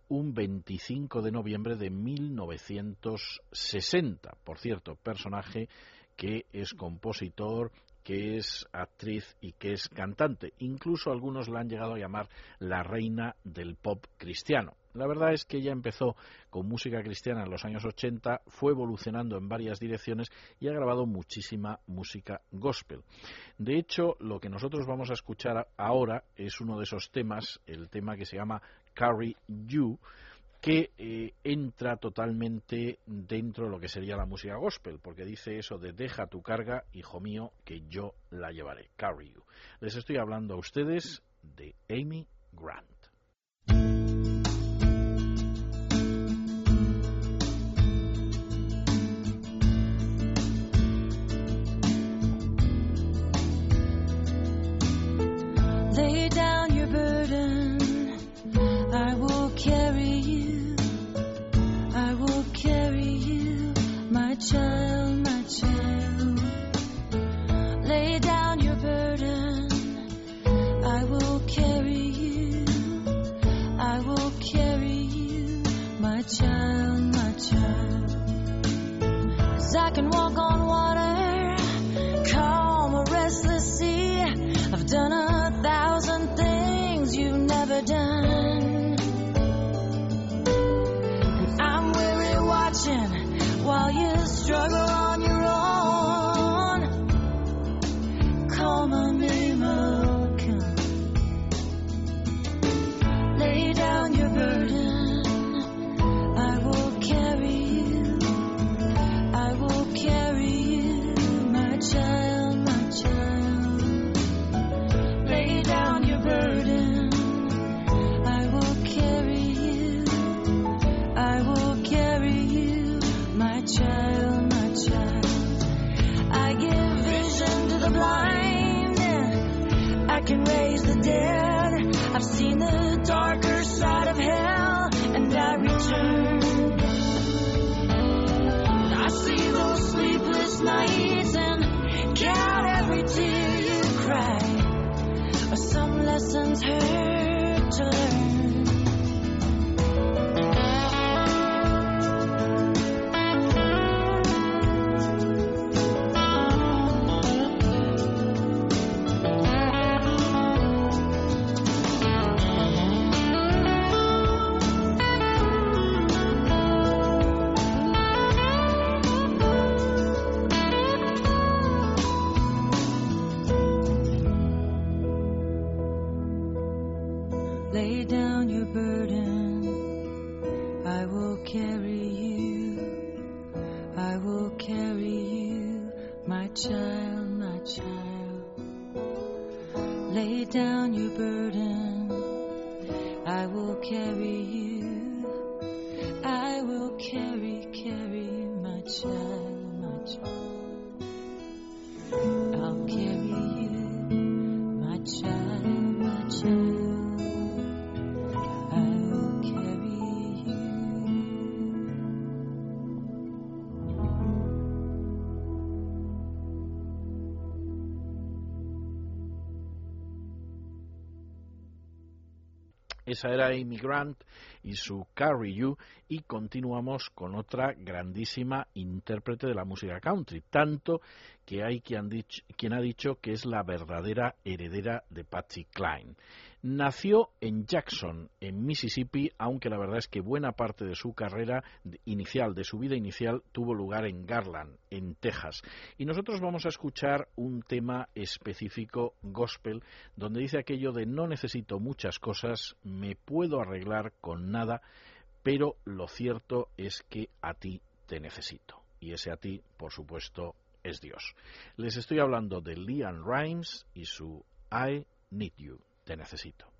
un 25 de noviembre de 1960. Por cierto, personaje que es compositor, que es actriz y que es cantante. Incluso algunos la han llegado a llamar la reina del pop cristiano. La verdad es que ella empezó con música cristiana en los años 80, fue evolucionando en varias direcciones y ha grabado muchísima música gospel. De hecho, lo que nosotros vamos a escuchar ahora es uno de esos temas, el tema que se llama Carry You, que eh, entra totalmente dentro de lo que sería la música gospel, porque dice eso de deja tu carga, hijo mío, que yo la llevaré. Carry You. Les estoy hablando a ustedes de Amy Grant. Can walk on water, Esa era Amy Grant y su Carry You. Y continuamos con otra grandísima intérprete de la música country, tanto que hay quien, ha dicho, quien ha dicho que es la verdadera heredera de Patsy Cline. Nació en Jackson, en Mississippi, aunque la verdad es que buena parte de su carrera inicial, de su vida inicial, tuvo lugar en Garland, en Texas. Y nosotros vamos a escuchar un tema específico gospel, donde dice aquello de no necesito muchas cosas, me puedo arreglar con nada, pero lo cierto es que a ti te necesito. Y ese a ti, por supuesto, es Dios. Les estoy hablando de Leon Rimes y su I Need You. Te necesito.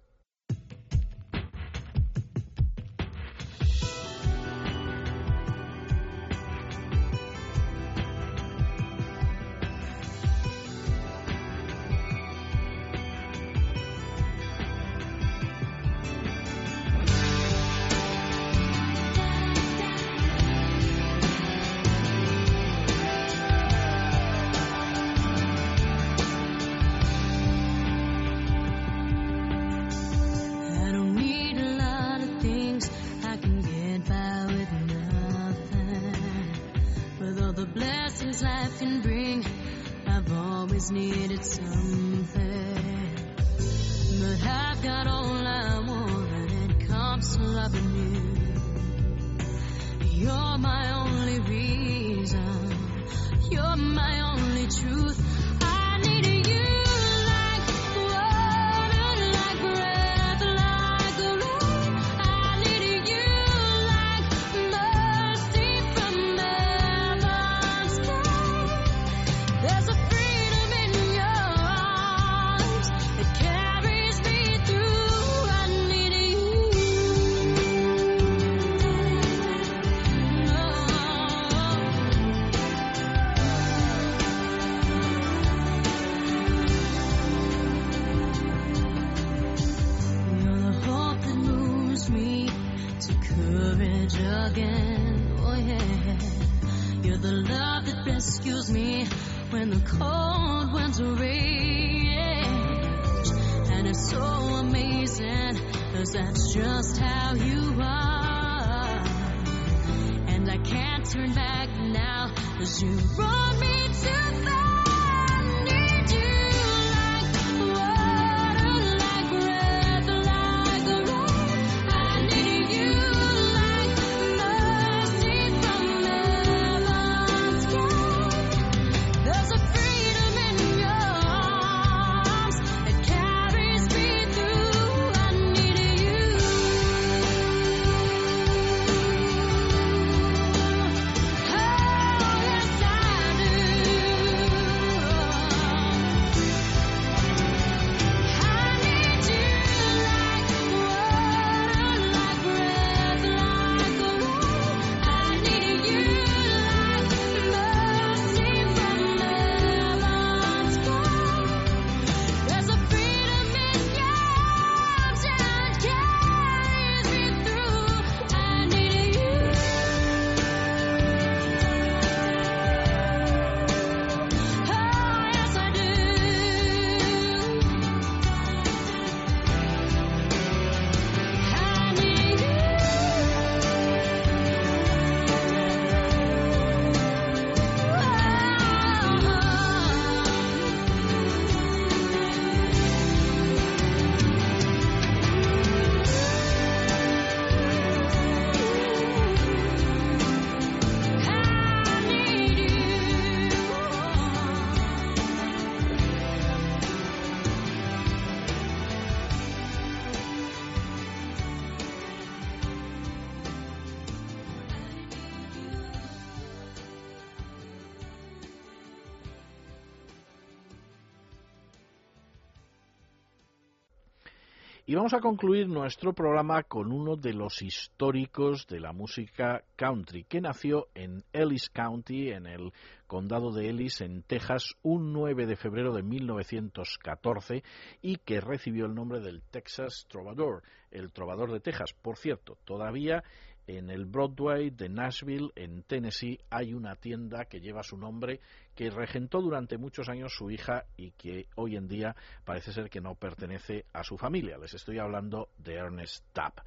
Y vamos a concluir nuestro programa con uno de los históricos de la música country, que nació en Ellis County, en el condado de Ellis, en Texas, un 9 de febrero de 1914 y que recibió el nombre del Texas Trovador, el trovador de Texas. Por cierto, todavía en el Broadway de Nashville, en Tennessee, hay una tienda que lleva su nombre, que regentó durante muchos años su hija y que hoy en día parece ser que no pertenece a su familia. Les estoy hablando de Ernest Tapp.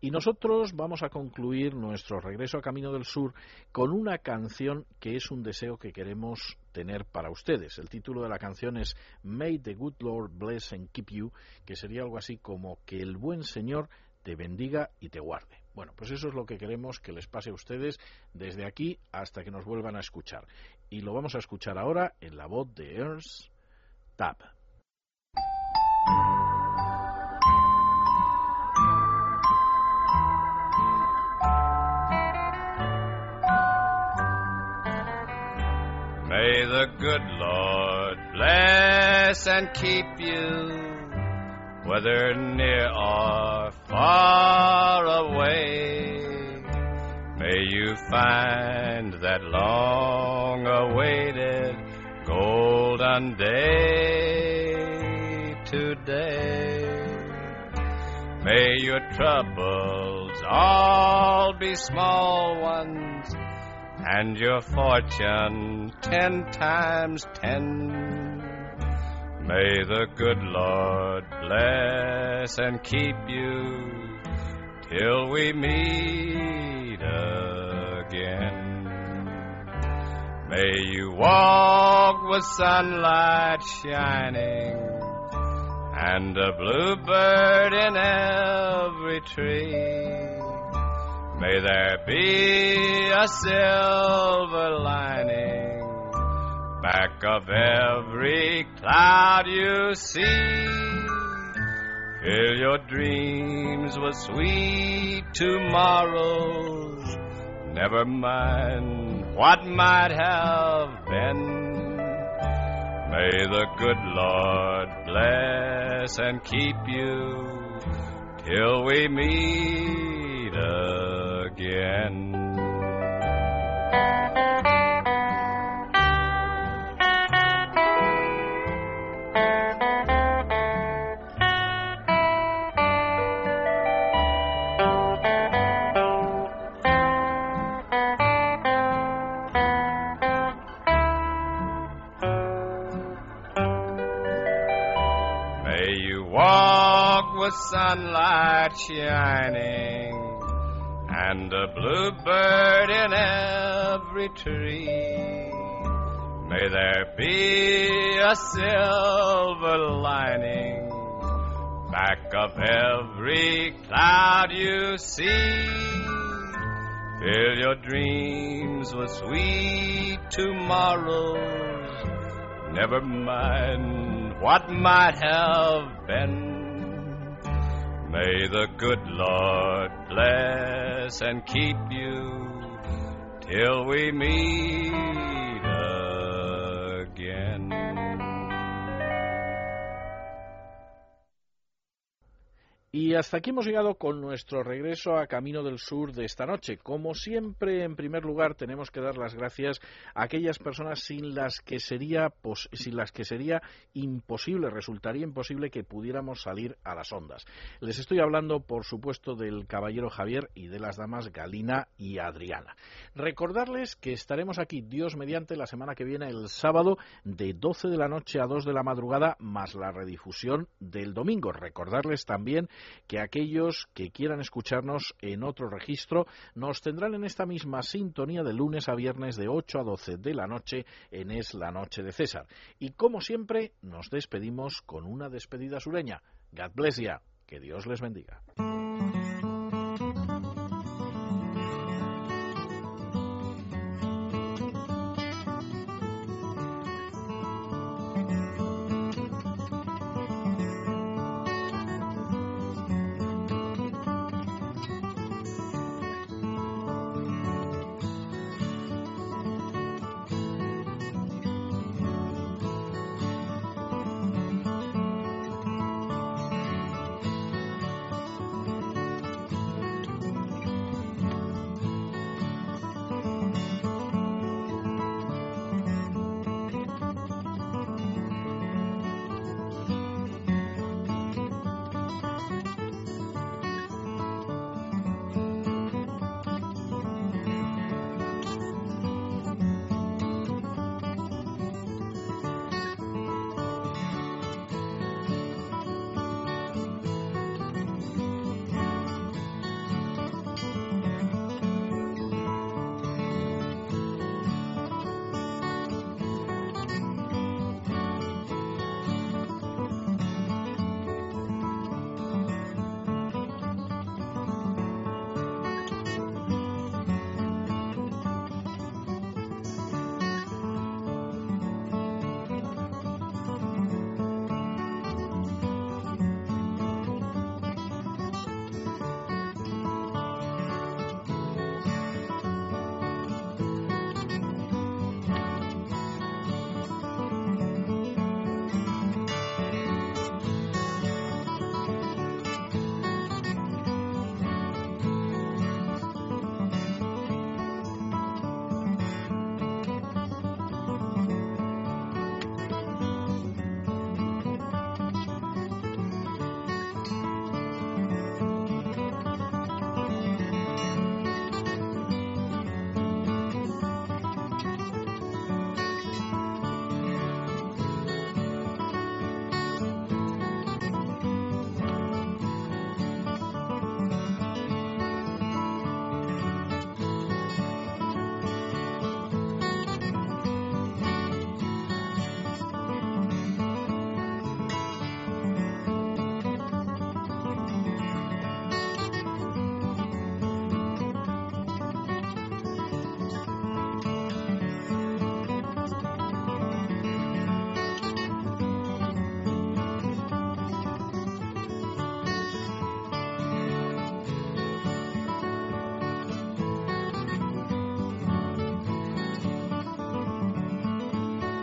Y nosotros vamos a concluir nuestro regreso a Camino del Sur con una canción que es un deseo que queremos tener para ustedes. El título de la canción es May the Good Lord Bless and Keep You, que sería algo así como que el buen Señor te bendiga y te guarde. Bueno, pues eso es lo que queremos que les pase a ustedes desde aquí hasta que nos vuelvan a escuchar. Y lo vamos a escuchar ahora en la voz de Ernst Tapp. May the good Lord bless and keep you, whether near or far away. May you find that long awaited golden day today. May your troubles all be small ones and your fortune ten times ten. May the good Lord bless and keep you till we meet again. May you walk with sunlight shining and a bluebird in every tree. May there be a silver lining back of every cloud you see. Fill your dreams with sweet tomorrows. Never mind what might have been. May the good Lord bless and keep you till we meet again. Sunlight shining and a bluebird in every tree. May there be a silver lining back of every cloud you see. Fill your dreams with sweet tomorrows. Never mind what might have been. May the good Lord bless and keep you till we meet Y hasta aquí hemos llegado con nuestro regreso a Camino del Sur de esta noche. Como siempre, en primer lugar, tenemos que dar las gracias a aquellas personas sin las que sería, pos- sin las que sería imposible, resultaría imposible que pudiéramos salir a las ondas. Les estoy hablando, por supuesto, del caballero Javier y de las damas Galina y Adriana. Recordarles que estaremos aquí, Dios mediante, la semana que viene, el sábado, de 12 de la noche a 2 de la madrugada, más la redifusión del domingo. Recordarles también que aquellos que quieran escucharnos en otro registro nos tendrán en esta misma sintonía de lunes a viernes de 8 a 12 de la noche en Es la Noche de César. Y como siempre, nos despedimos con una despedida sureña. God bless ya. Que Dios les bendiga.